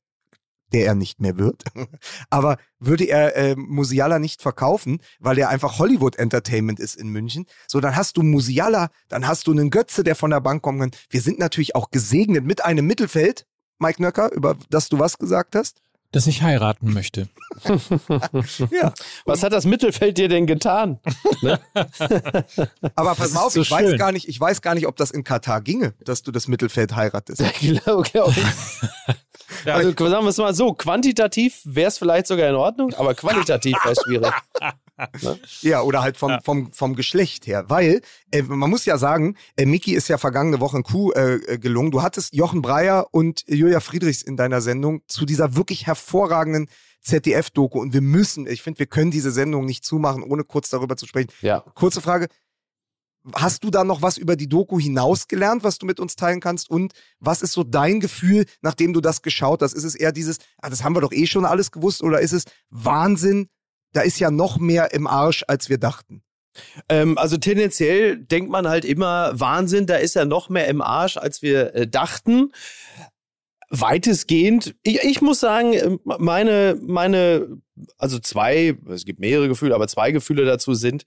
der er nicht mehr wird, aber würde er äh, Musiala nicht verkaufen, weil er einfach Hollywood Entertainment ist in München. So, dann hast du Musiala, dann hast du einen Götze, der von der Bank kommen kann. Wir sind natürlich auch gesegnet mit einem Mittelfeld, Mike Nöcker, über das du was gesagt hast. Dass ich heiraten möchte. Ja. Was hat das Mittelfeld dir denn getan? Aber pass mal auf, so ich weiß gar nicht, ich weiß gar nicht, ob das in Katar ginge, dass du das Mittelfeld heiratest. Genau, genau. Also sagen wir es mal so, quantitativ wäre es vielleicht sogar in Ordnung, aber qualitativ wäre es schwierig. Ja, oder halt vom, vom, vom Geschlecht her. Weil, äh, man muss ja sagen, äh, Miki ist ja vergangene Woche in Kuh äh, gelungen. Du hattest Jochen Breyer und Julia Friedrichs in deiner Sendung zu dieser wirklich hervorragenden ZDF-Doku. Und wir müssen, ich finde, wir können diese Sendung nicht zumachen, ohne kurz darüber zu sprechen. Ja. Kurze Frage. Hast du da noch was über die Doku hinaus gelernt, was du mit uns teilen kannst? Und was ist so dein Gefühl, nachdem du das geschaut hast? Ist es eher dieses, ah, das haben wir doch eh schon alles gewusst, oder ist es Wahnsinn? Da ist ja noch mehr im Arsch, als wir dachten. Ähm, also tendenziell denkt man halt immer, Wahnsinn, da ist ja noch mehr im Arsch, als wir äh, dachten. Weitestgehend, ich, ich muss sagen, äh, meine, meine, also zwei, es gibt mehrere Gefühle, aber zwei Gefühle dazu sind,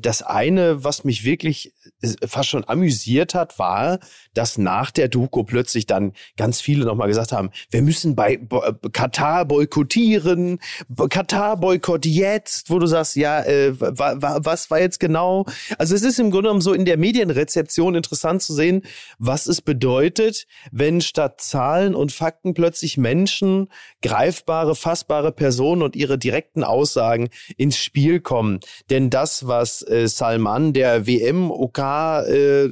das eine, was mich wirklich äh, fast schon amüsiert hat, war, dass nach der Doku plötzlich dann ganz viele nochmal gesagt haben, wir müssen bei Bo äh, Katar boykottieren, Bo- Katar boykott jetzt, wo du sagst, ja, äh, wa wa was war jetzt genau? Also es ist im Grunde genommen so in der Medienrezeption interessant zu sehen, was es bedeutet, wenn statt Zahlen und Fakten plötzlich Menschen, greifbare, fassbare Personen und ihre direkten Aussagen ins Spiel kommen. Denn das, was äh, Salman, der WM-OK-Teil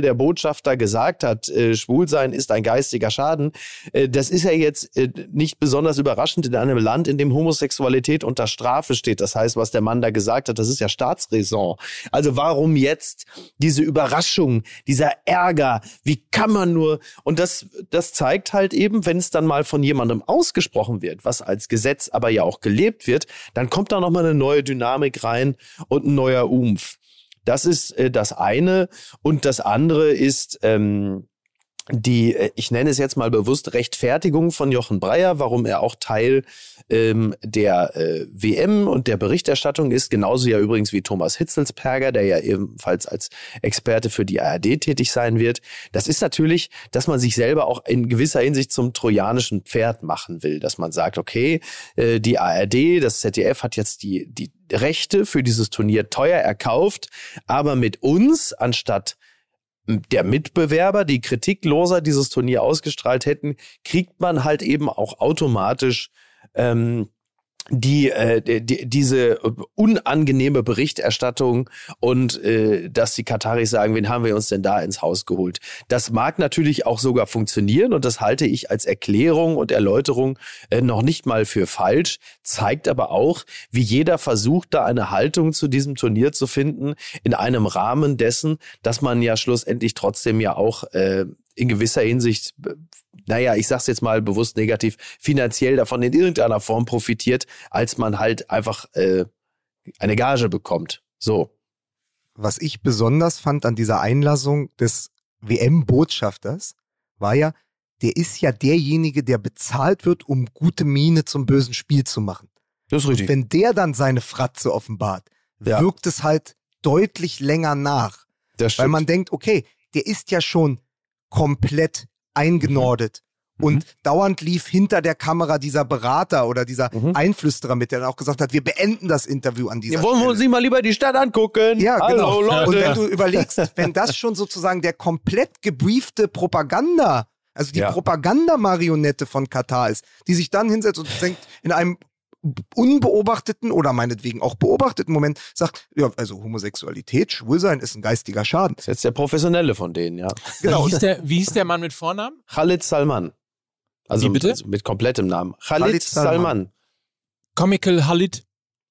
der Botschafter gesagt hat, äh, Schwulsein ist ein geistiger Schaden, äh, das ist ja jetzt äh, nicht besonders überraschend in einem Land, in dem Homosexualität unter Strafe steht. Das heißt, was der Mann da gesagt hat, das ist ja Staatsräson. Also warum jetzt diese Überraschung, dieser Ärger? Wie kann man nur? Und das, das zeigt halt eben, wenn es dann mal von jemandem ausgesprochen wird, was als Gesetz aber ja auch gelebt wird, dann kommt da noch mal eine neue Dynamik rein und ein neuer Umf. Das ist äh, das eine. Und das andere ist, ähm, die, äh, ich nenne es jetzt mal bewusst, Rechtfertigung von Jochen Breyer, warum er auch Teil ähm, der äh, WM und der Berichterstattung ist, genauso ja übrigens wie Thomas Hitzelsperger, der ja ebenfalls als Experte für die ARD tätig sein wird. Das ist natürlich, dass man sich selber auch in gewisser Hinsicht zum trojanischen Pferd machen will, dass man sagt, okay, äh, die ARD, das ZDF hat jetzt die, die Rechte für dieses Turnier teuer erkauft, aber mit uns anstatt der Mitbewerber, die kritikloser dieses Turnier ausgestrahlt hätten, kriegt man halt eben auch automatisch ähm, die, äh, die, diese unangenehme Berichterstattung und äh, dass die Kataris sagen, wen haben wir uns denn da ins Haus geholt? Das mag natürlich auch sogar funktionieren und das halte ich als Erklärung und Erläuterung äh, noch nicht mal für falsch, zeigt aber auch, wie jeder versucht, da eine Haltung zu diesem Turnier zu finden, in einem Rahmen dessen, dass man ja schlussendlich trotzdem ja auch äh, in gewisser Hinsicht, äh, naja, ich sag's jetzt mal bewusst negativ, finanziell davon in irgendeiner Form profitiert, als man halt einfach äh, eine Gage bekommt. So. Was ich besonders fand an dieser Einlassung des WM-Botschafters, war ja, der ist ja derjenige, der bezahlt wird, um gute Miene zum bösen Spiel zu machen. Das ist richtig. Wenn der dann seine Fratze offenbart, Ja. wirkt es halt deutlich länger nach. Weil man denkt, okay, der ist ja schon komplett eingenordet. Mhm. Und dauernd lief hinter der Kamera dieser Berater oder dieser Mhm. Einflüsterer mit, der dann auch gesagt hat, wir beenden das Interview an dieser Ja, wollen wir Stelle. uns nicht mal lieber die Stadt angucken? Ja, Hallo, genau. Leute. Und wenn du überlegst, wenn das schon sozusagen der komplett gebriefte Propaganda, also die Ja. Propagandamarionette von Katar ist, die sich dann hinsetzt und denkt, in einem unbeobachteten oder meinetwegen auch beobachteten Moment sagt, ja, also Homosexualität, Schwulsein ist ein geistiger Schaden. das ist jetzt der Professionelle von denen, ja. Genau. Wie, hieß der, wie hieß der Mann mit Vornamen? Khalid Salman. Also, Wie bitte? also mit komplettem Namen. Khalid, Khalid Salman. Salman. Comical Halid.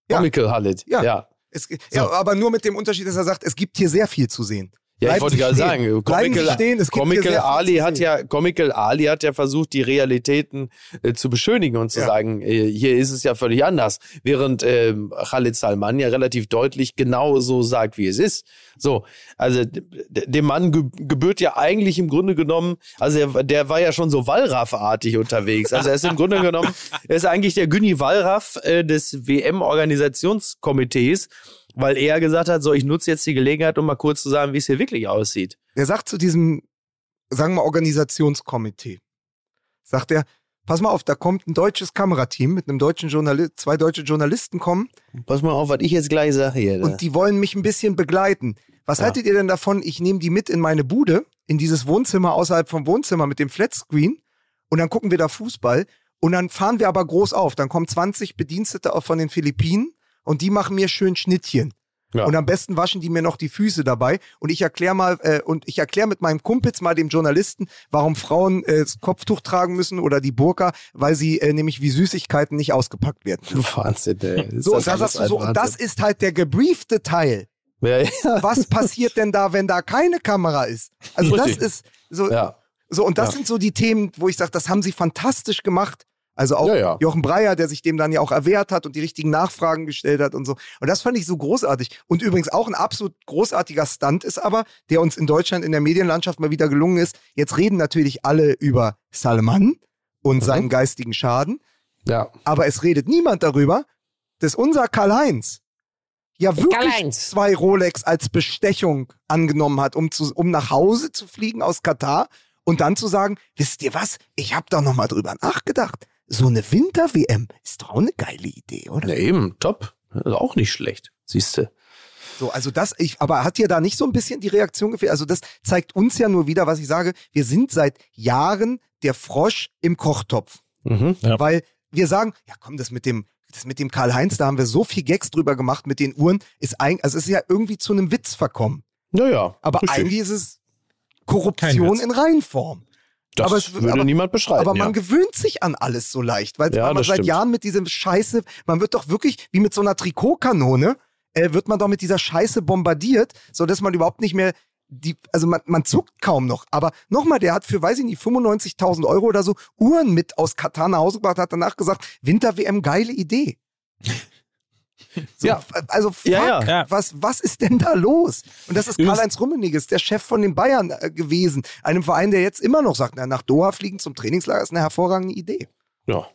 Ja. Comical Khalid. Ja. ja. Es, ja, aber nur mit dem Unterschied, dass er sagt, es gibt hier sehr viel zu sehen. Ja, ich wollte gerade sagen, Comical, stehen, Comical Ali hat ja, Comical Ali hat ja versucht, die Realitäten äh, zu beschönigen und zu Ja. sagen, äh, hier ist es ja völlig anders. Während ähm, Khalid Salman ja relativ deutlich genau so sagt, wie es ist. So, also dem Mann ge gebührt ja eigentlich im Grunde genommen, also der, der war ja schon so Wallraff-artig unterwegs. Also er ist im Grunde genommen, er ist eigentlich der Günni Wallraff äh, des WM-Organisationskomitees, weil er gesagt hat, so ich nutze jetzt die Gelegenheit, um mal kurz zu sagen, wie es hier wirklich aussieht. Der sagt zu diesem, sagen wir, Organisationskomitee, sagt er, pass mal auf, da kommt ein deutsches Kamerateam mit einem deutschen Journalist, zwei deutsche Journalisten kommen Pass mal auf, was ich jetzt gleich sage hier. ne? und die wollen mich ein bisschen begleiten. Was Ja. haltet ihr denn davon? Ich nehme die mit in meine Bude, in dieses Wohnzimmer außerhalb vom Wohnzimmer mit dem Flatscreen und dann gucken wir da Fußball und dann fahren wir aber groß auf. Dann kommen 20 Bedienstete auch von den Philippinen und die machen mir schön Schnittchen. Ja. Und am besten waschen die mir noch die Füße dabei. Und ich erkläre mal, äh, und ich erkläre mit meinem Kumpels mal dem Journalisten, warum Frauen äh, das Kopftuch tragen müssen oder die Burka, weil sie äh, nämlich wie Süßigkeiten nicht ausgepackt werden. Wahnsinn, ey. Ist So, das und da alles sagst du so, und das ist halt der gebriefte Teil. Ja, ja. Was passiert denn da, wenn da keine Kamera ist? Also das Richtig. ist so, ja. so und das sind so die Themen, wo ich sage, das haben sie fantastisch gemacht. Also auch Ja, ja. Jochen Breyer, der sich dem dann ja auch erwehrt hat und die richtigen Nachfragen gestellt hat und so. Und das fand ich so großartig. Und übrigens auch ein absolut großartiger Stunt ist aber, der uns in Deutschland in der Medienlandschaft mal wieder gelungen ist. Jetzt reden natürlich alle über Salman und Mhm. seinen geistigen Schaden. ja. Aber es redet niemand darüber, dass unser Karl-Heinz ja wirklich zwei Rolex als Bestechung angenommen hat, um, zu, um nach Hause zu fliegen aus Katar und dann zu sagen, wisst ihr was, ich habe da nochmal drüber nachgedacht. So eine Winter-WM ist doch auch eine geile Idee, oder? Ja, eben, top. Ist auch nicht schlecht, siehst du. So, also das, ich, aber hat dir da nicht so ein bisschen die Reaktion gefehlt? Also das zeigt uns ja nur wieder, was ich sage, wir sind seit Jahren der Frosch im Kochtopf. Mhm. Ja. Weil wir sagen, ja komm, das mit dem, das mit dem Karl-Heinz, da haben wir so viel Gags drüber gemacht mit den Uhren, ist eigentlich, also es ist ja irgendwie zu einem Witz verkommen. Naja, Aber richtig. eigentlich ist es Korruption in Reinform. Das aber es- würde aber- niemand beschreiben. Aber man ja. gewöhnt sich an alles so leicht, weil Ja, man seit stimmt. Jahren mit diesem Scheiße, man wird doch wirklich wie mit so einer Trikotkanone, äh, wird man doch mit dieser Scheiße bombardiert, so dass man überhaupt nicht mehr die, also man, man zuckt kaum noch. Aber nochmal, der hat für, weiß ich nicht, 95.000 Euro oder so Uhren mit aus Katar nach Hause gebracht, hat danach gesagt, Winter-WM, geile Idee. So, Ja. Also fuck, Ja, ja. Was, was ist denn da los? Und das ist Karl-Heinz Rummeniges, der Chef von den Bayern äh, gewesen. Einem Verein, der jetzt immer noch sagt, na, nach Doha fliegen zum Trainingslager ist eine hervorragende Idee. Ja.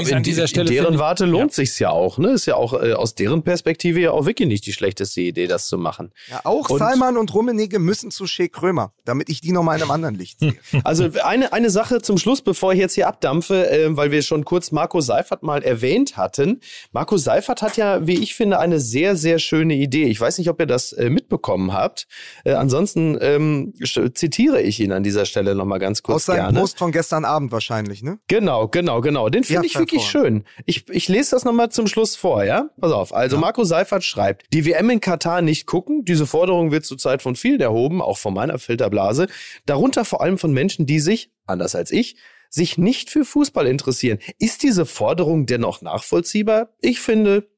Ja, in, an dieser in Stelle deren finde Warte lohnt sich's ja auch, ne? Ist ja auch äh, aus deren Perspektive ja auch wirklich nicht die schlechteste Idee, das zu machen. Ja, auch Und- Salman und Rummenigge müssen zu Shea Krömer, damit ich die nochmal in einem anderen Licht sehe. Also eine, eine Sache zum Schluss, bevor ich jetzt hier abdampfe, äh, weil wir schon kurz Marco Seifert mal erwähnt hatten. Marco Seifert hat ja, wie ich finde, eine sehr, sehr schöne Idee. Ich weiß nicht, ob ihr das äh, mitbekommen habt. Äh, ansonsten ähm, zitiere ich ihn an dieser Stelle nochmal ganz kurz Aus seinem gerne. Post von gestern Abend wahrscheinlich, ne? Genau, genau, genau. Den finde Ja, ich wirklich schön. Ich, ich lese das nochmal zum Schluss vor, ja? Pass auf. Also Marco Seifert schreibt, die WM in Katar nicht gucken. Diese Forderung wird zurzeit von vielen erhoben, auch von meiner Filterblase. Darunter vor allem von Menschen, die sich, anders als ich, sich nicht für Fußball interessieren. Ist diese Forderung dennoch nachvollziehbar? Ich finde,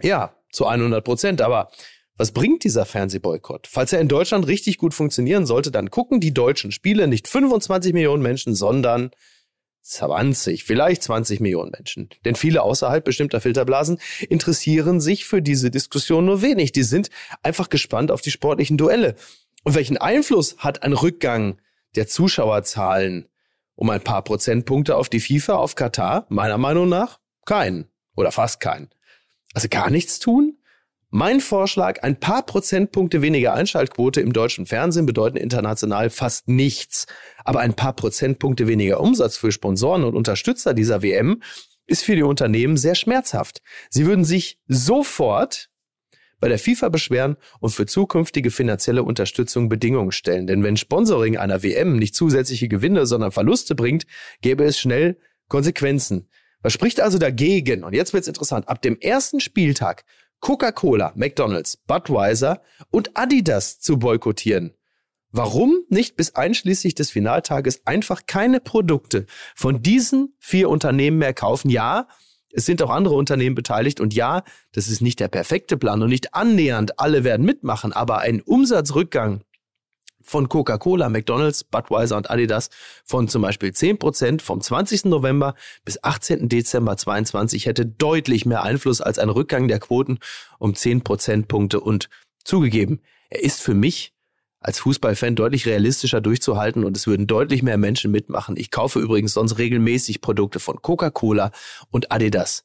ja, zu 100 Prozent. Aber was bringt dieser Fernsehboykott? Falls er in Deutschland richtig gut funktionieren sollte, dann gucken die deutschen Spiele nicht 25 Millionen Menschen, sondern 20, vielleicht 20 Millionen Menschen. Denn viele außerhalb bestimmter Filterblasen interessieren sich für diese Diskussion nur wenig. Die sind einfach gespannt auf die sportlichen Duelle. Und welchen Einfluss hat ein Rückgang der Zuschauerzahlen um ein paar Prozentpunkte auf die FIFA, auf Katar? Meiner Meinung nach keinen. Oder fast keinen. Also gar nichts tun? Mein Vorschlag, ein paar Prozentpunkte weniger Einschaltquote im deutschen Fernsehen bedeuten international fast nichts. Aber ein paar Prozentpunkte weniger Umsatz für Sponsoren und Unterstützer dieser WM ist für die Unternehmen sehr schmerzhaft. Sie würden sich sofort bei der FIFA beschweren und für zukünftige finanzielle Unterstützung Bedingungen stellen. Denn wenn Sponsoring einer WM nicht zusätzliche Gewinne, sondern Verluste bringt, gäbe es schnell Konsequenzen. Was spricht also dagegen? Und jetzt wird's interessant. Ab dem ersten Spieltag Coca-Cola, McDonald's, Budweiser und Adidas zu boykottieren. Warum nicht bis einschließlich des Finaltages einfach keine Produkte von diesen vier Unternehmen mehr kaufen? Ja, es sind auch andere Unternehmen beteiligt und ja, das ist nicht der perfekte Plan und nicht annähernd alle werden mitmachen, aber ein Umsatzrückgang von Coca-Cola, McDonald's, Budweiser und Adidas von zum Beispiel 10% vom 20. November bis 18. Dezember 22 hätte deutlich mehr Einfluss als ein Rückgang der Quoten um 10 Prozentpunkte und zugegeben, er ist für mich als Fußballfan deutlich realistischer durchzuhalten und es würden deutlich mehr Menschen mitmachen. Ich kaufe übrigens sonst regelmäßig Produkte von Coca-Cola und Adidas.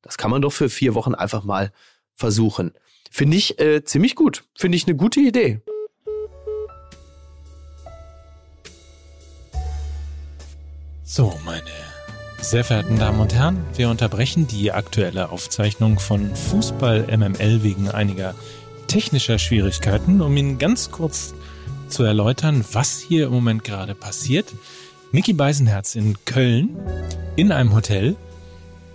Das kann man doch für vier Wochen einfach mal versuchen. Finde ich äh, ziemlich gut. Finde ich eine gute Idee. So, meine sehr verehrten Damen und Herren, wir unterbrechen die aktuelle Aufzeichnung von Fußball MML wegen einiger technischer Schwierigkeiten, um Ihnen ganz kurz zu erläutern, was hier im Moment gerade passiert. Mickey Beisenherz in Köln in einem Hotel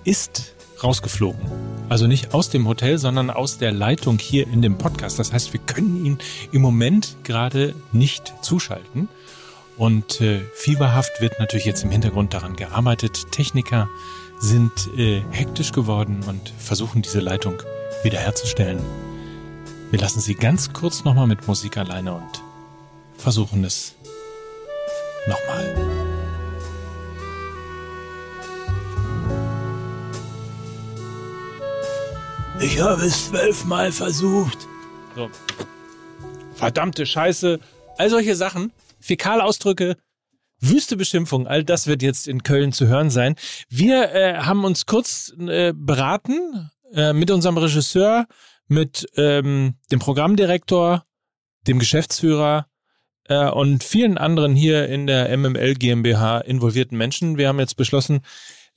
ist rausgeflogen. Also nicht aus dem Hotel, sondern aus der Leitung hier in dem Podcast. Das heißt, wir können ihn im Moment gerade nicht zuschalten. Und äh, fieberhaft wird natürlich jetzt im Hintergrund daran gearbeitet. Techniker sind äh, hektisch geworden und versuchen diese Leitung wiederherzustellen. Wir lassen sie ganz kurz nochmal mit Musik alleine und versuchen es nochmal. Ich habe es zwölfmal versucht. So. Verdammte Scheiße. All solche Sachen, Fäkalausdrücke, wüste Beschimpfung, all das wird jetzt in Köln zu hören sein. Wir äh, haben uns kurz äh, beraten äh, mit unserem Regisseur, mit ähm, dem Programmdirektor, dem Geschäftsführer äh, und vielen anderen hier in der MML GmbH involvierten Menschen. Wir haben jetzt beschlossen,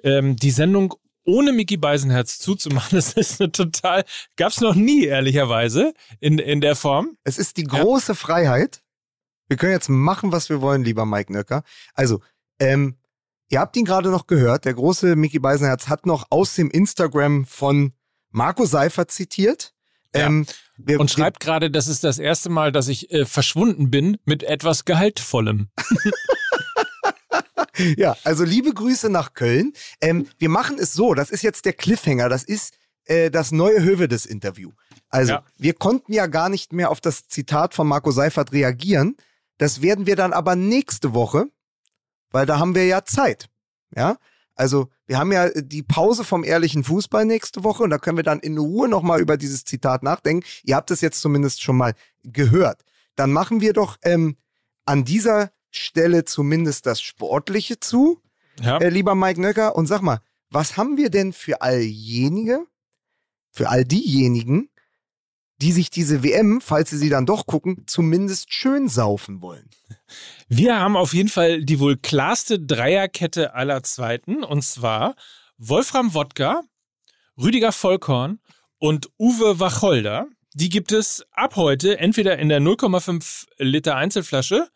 ähm, die Sendung ohne Mickey Beisenherz zuzumachen. Das ist eine total, gab's noch nie, ehrlicherweise, in, in der Form. Es ist die große Freiheit. Wir können jetzt machen, was wir wollen, lieber Mike Nöcker. Also, ähm, ihr habt ihn gerade noch gehört. Der große Mickey Beisenherz hat noch aus dem Instagram von Marco Seifert zitiert. Ja. Ähm, wir, Und schreibt gerade, das ist das erste Mal, dass ich äh, verschwunden bin mit etwas Gehaltvollem. Ja, also liebe Grüße nach Köln. Ähm, wir machen es so, das ist jetzt der Cliffhanger, das ist äh, das neue Hövedes-Interview. Also, Ja. wir konnten ja gar nicht mehr auf das Zitat von Marco Seifert reagieren. Das werden wir dann aber nächste Woche, weil da haben wir ja Zeit. Ja, also wir haben ja die Pause vom ehrlichen Fußball nächste Woche und da können wir dann in Ruhe nochmal über dieses Zitat nachdenken. Ihr habt es jetzt zumindest schon mal gehört. Dann machen wir doch ähm, an dieser Stelle zumindest das Sportliche zu, Ja. äh, lieber Mike Nöcker. Und sag mal, was haben wir denn für all jenige, für all diejenigen, die sich diese WM, falls sie sie dann doch gucken, zumindest schön saufen wollen? Wir haben auf jeden Fall die wohl klarste Dreierkette aller Zweiten und zwar Wolfram Wodka, Rüdiger Vollkorn und Uwe Wacholder. Die gibt es ab heute entweder in der 0,5 Liter Einzelflasche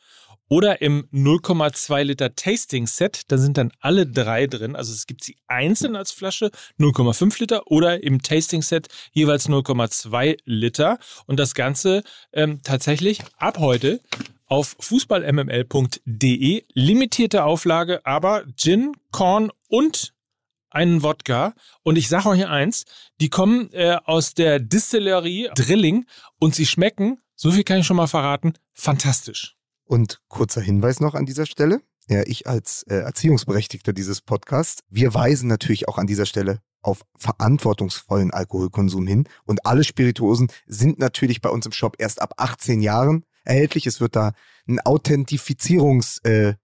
oder im 0,2 Liter Tasting Set. Da sind dann alle drei drin. Also es gibt sie einzeln als Flasche 0,5 Liter oder im Tasting Set jeweils 0,2 Liter. Und das Ganze ähm, tatsächlich ab heute auf fußballmml.de. Limitierte Auflage, aber Gin, Korn und einen Wodka. Und ich sage euch eins, die kommen äh, aus der Distillerie Drilling und sie schmecken, so viel kann ich schon mal verraten, fantastisch. Und kurzer Hinweis noch an dieser Stelle. Ja, ich als äh, Erziehungsberechtigter dieses Podcasts, wir weisen natürlich auch an dieser Stelle auf verantwortungsvollen Alkoholkonsum hin. Und alle Spirituosen sind natürlich bei uns im Shop erst ab 18 Jahren erhältlich. Es wird da einen Authentifizierungsmoment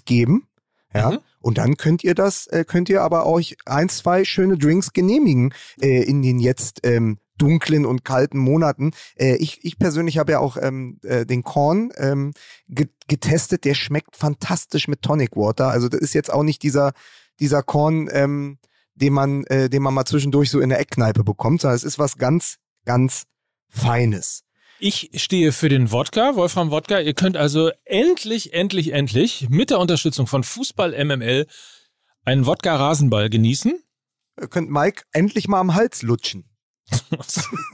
äh, geben. Ja, Mhm. und dann könnt ihr das, äh, könnt ihr aber euch ein, zwei schöne Drinks genehmigen äh, in den jetzt ähm, dunklen und kalten Monaten. Äh, ich, ich persönlich habe ja auch ähm, äh, den Korn ähm, ge getestet. Der schmeckt fantastisch mit Tonic Water. Also das ist jetzt auch nicht dieser dieser Korn, ähm, den man, äh, den man mal zwischendurch so in der Eckkneipe bekommt, sondern es ist was ganz, ganz Feines. Ich stehe für den Wodka, Wolfram Wodka. Ihr könnt also endlich, endlich, endlich mit der Unterstützung von Fußball MML einen Wodka-Rasenball genießen. Ihr könnt Mike endlich mal am Hals lutschen.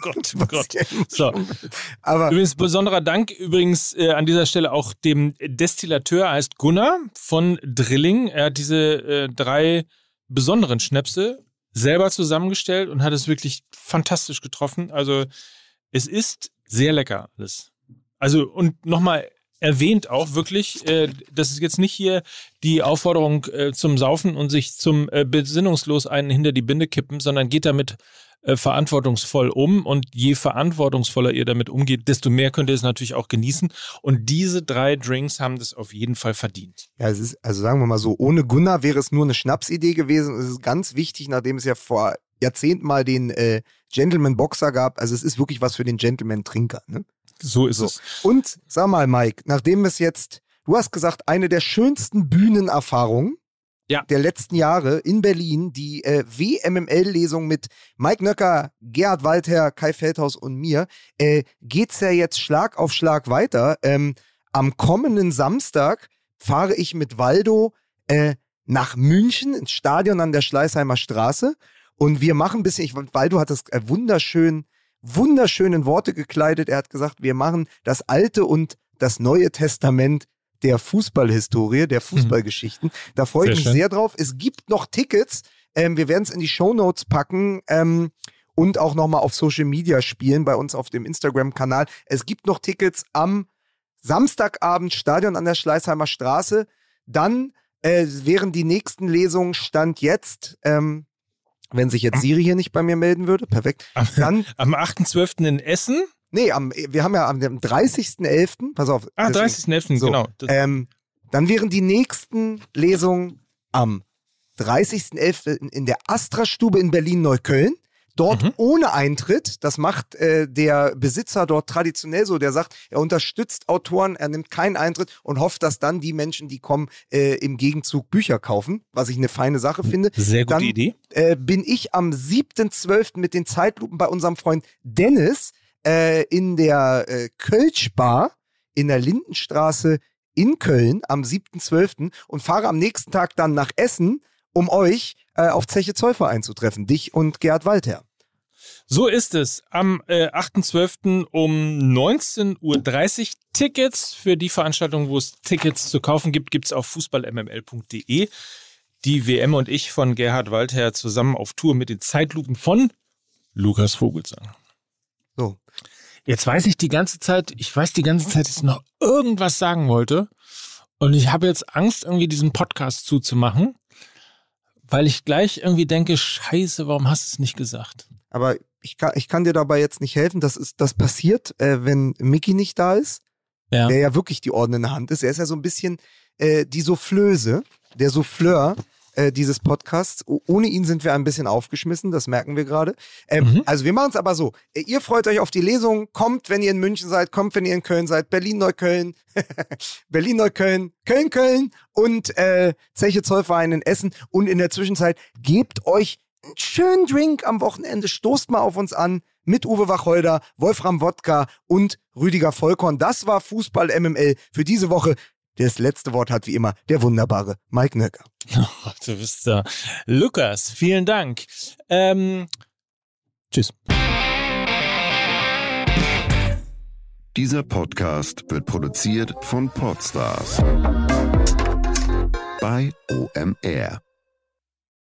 Gott, Was Gott. ihr immer So. Aber Übrigens besonderer Dank übrigens äh, an dieser Stelle auch dem Destillateur, er heißt Gunnar von Drilling. Er hat diese äh, drei besonderen Schnäpse selber zusammengestellt und hat es wirklich fantastisch getroffen. Also es ist sehr lecker alles. Also und nochmal erwähnt auch wirklich, äh, das ist jetzt nicht hier die Aufforderung äh, zum Saufen und sich zum äh, besinnungslos einen hinter die Binde kippen, sondern geht damit äh, verantwortungsvoll um und je verantwortungsvoller ihr damit umgeht, desto mehr könnt ihr es natürlich auch genießen. Und diese drei Drinks haben das auf jeden Fall verdient. Ja, es ist, also sagen wir mal so, ohne Gunnar wäre es nur eine Schnapsidee gewesen. Es ist ganz wichtig, nachdem es ja vor Jahrzehnten mal den äh, Gentleman Boxer gab. Also es ist wirklich was für den Gentleman Trinker. Ne? So ist So. es. Und sag mal, Mike, nachdem es jetzt du hast gesagt, eine der schönsten Bühnenerfahrungen Ja. der letzten Jahre in Berlin, die äh, WMML-Lesung mit Mike Nöcker, Gerhard Walther, Kai Feldhaus und mir, äh, geht's ja jetzt Schlag auf Schlag weiter. Ähm, am kommenden Samstag fahre ich mit Waldo äh, nach München ins Stadion an der Schleißheimer Straße und wir machen ein bisschen, ich, Waldo hat das äh, wunderschön, wunderschön in Worte gekleidet. Er hat gesagt, wir machen das Alte und das Neue Testament der Fußballhistorie, der Fußballgeschichten. Da freue ich mich schön. sehr drauf. Es gibt noch Tickets. Ähm, wir werden es in die Shownotes packen. Ähm, und auch nochmal auf Social Media spielen, bei uns auf dem Instagram-Kanal. Es gibt noch Tickets am Samstagabend, Stadion an der Schleißheimer Straße. Dann äh, wären die nächsten Lesungen Stand jetzt, ähm, wenn sich jetzt Siri hier nicht bei mir melden würde, perfekt. Am, Dann, am 8.12. in Essen. nee, am, wir haben ja am dem 30.11., pass auf. Ah, deswegen- 30.11. So, genau. Ähm, dann wären die nächsten Lesungen am 30.11. in der Astra-Stube in Berlin-Neukölln. Dort Mhm. ohne Eintritt. Das macht äh, der Besitzer dort traditionell so. Der sagt, er unterstützt Autoren, er nimmt keinen Eintritt und hofft, dass dann die Menschen, die kommen, äh, im Gegenzug Bücher kaufen, was ich eine feine Sache finde. Sehr gute dann- Idee. Äh, bin ich am 7.12. mit den Zeitlupen bei unserem Freund Dennis äh, in der äh, Kölsch-Bar in der Lindenstraße in Köln am 7.12. und fahre am nächsten Tag dann nach Essen, um euch äh, auf Zeche Zollver einzutreffen, dich und Gerd Walter. So ist es. Am äh, 8.12. um 19.30 Uhr Tickets für die Veranstaltung, wo es Tickets zu kaufen gibt, gibt's auf fußballmml.de. Die WM und ich von Gerhard Waldherr zusammen auf Tour mit den Zeitlupen von Lukas Vogelsang. So. Jetzt weiß ich die ganze Zeit, ich weiß die ganze Zeit, dass ich noch irgendwas sagen wollte. Und ich habe jetzt Angst, irgendwie diesen Podcast zuzumachen, weil ich gleich irgendwie denke, scheiße, warum hast du es nicht gesagt? Aber ich kann, ich kann dir dabei jetzt nicht helfen. Das ist, das passiert, äh, wenn Mickey nicht da ist, Ja. der ja wirklich die der Hand ist. Er ist ja so ein bisschen äh, die Soufflöse, der Souffleur äh, dieses Podcasts. Ohne ihn sind wir ein bisschen aufgeschmissen, das merken wir gerade. Ähm, Mhm. Also wir machen es aber so. Äh, Ihr freut euch auf die Lesung, kommt, wenn ihr in München seid, kommt, wenn ihr in Köln seid, Berlin-Neukölln, Berlin-Neukölln, Köln-Köln und äh, Zeche Zollverein in Essen. Und in der Zwischenzeit gebt euch einen schönen Drink am Wochenende, stoßt mal auf uns an mit Uwe Wacholder, Wolfram Wodka und Rüdiger Vollkorn. Das war Fußball MML für diese Woche. Das letzte Wort hat wie immer der wunderbare Mike Nöcker. Oh, du bist da. Lukas, vielen Dank. Ähm, tschüss. Dieser Podcast wird produziert von Podstars bei OMR.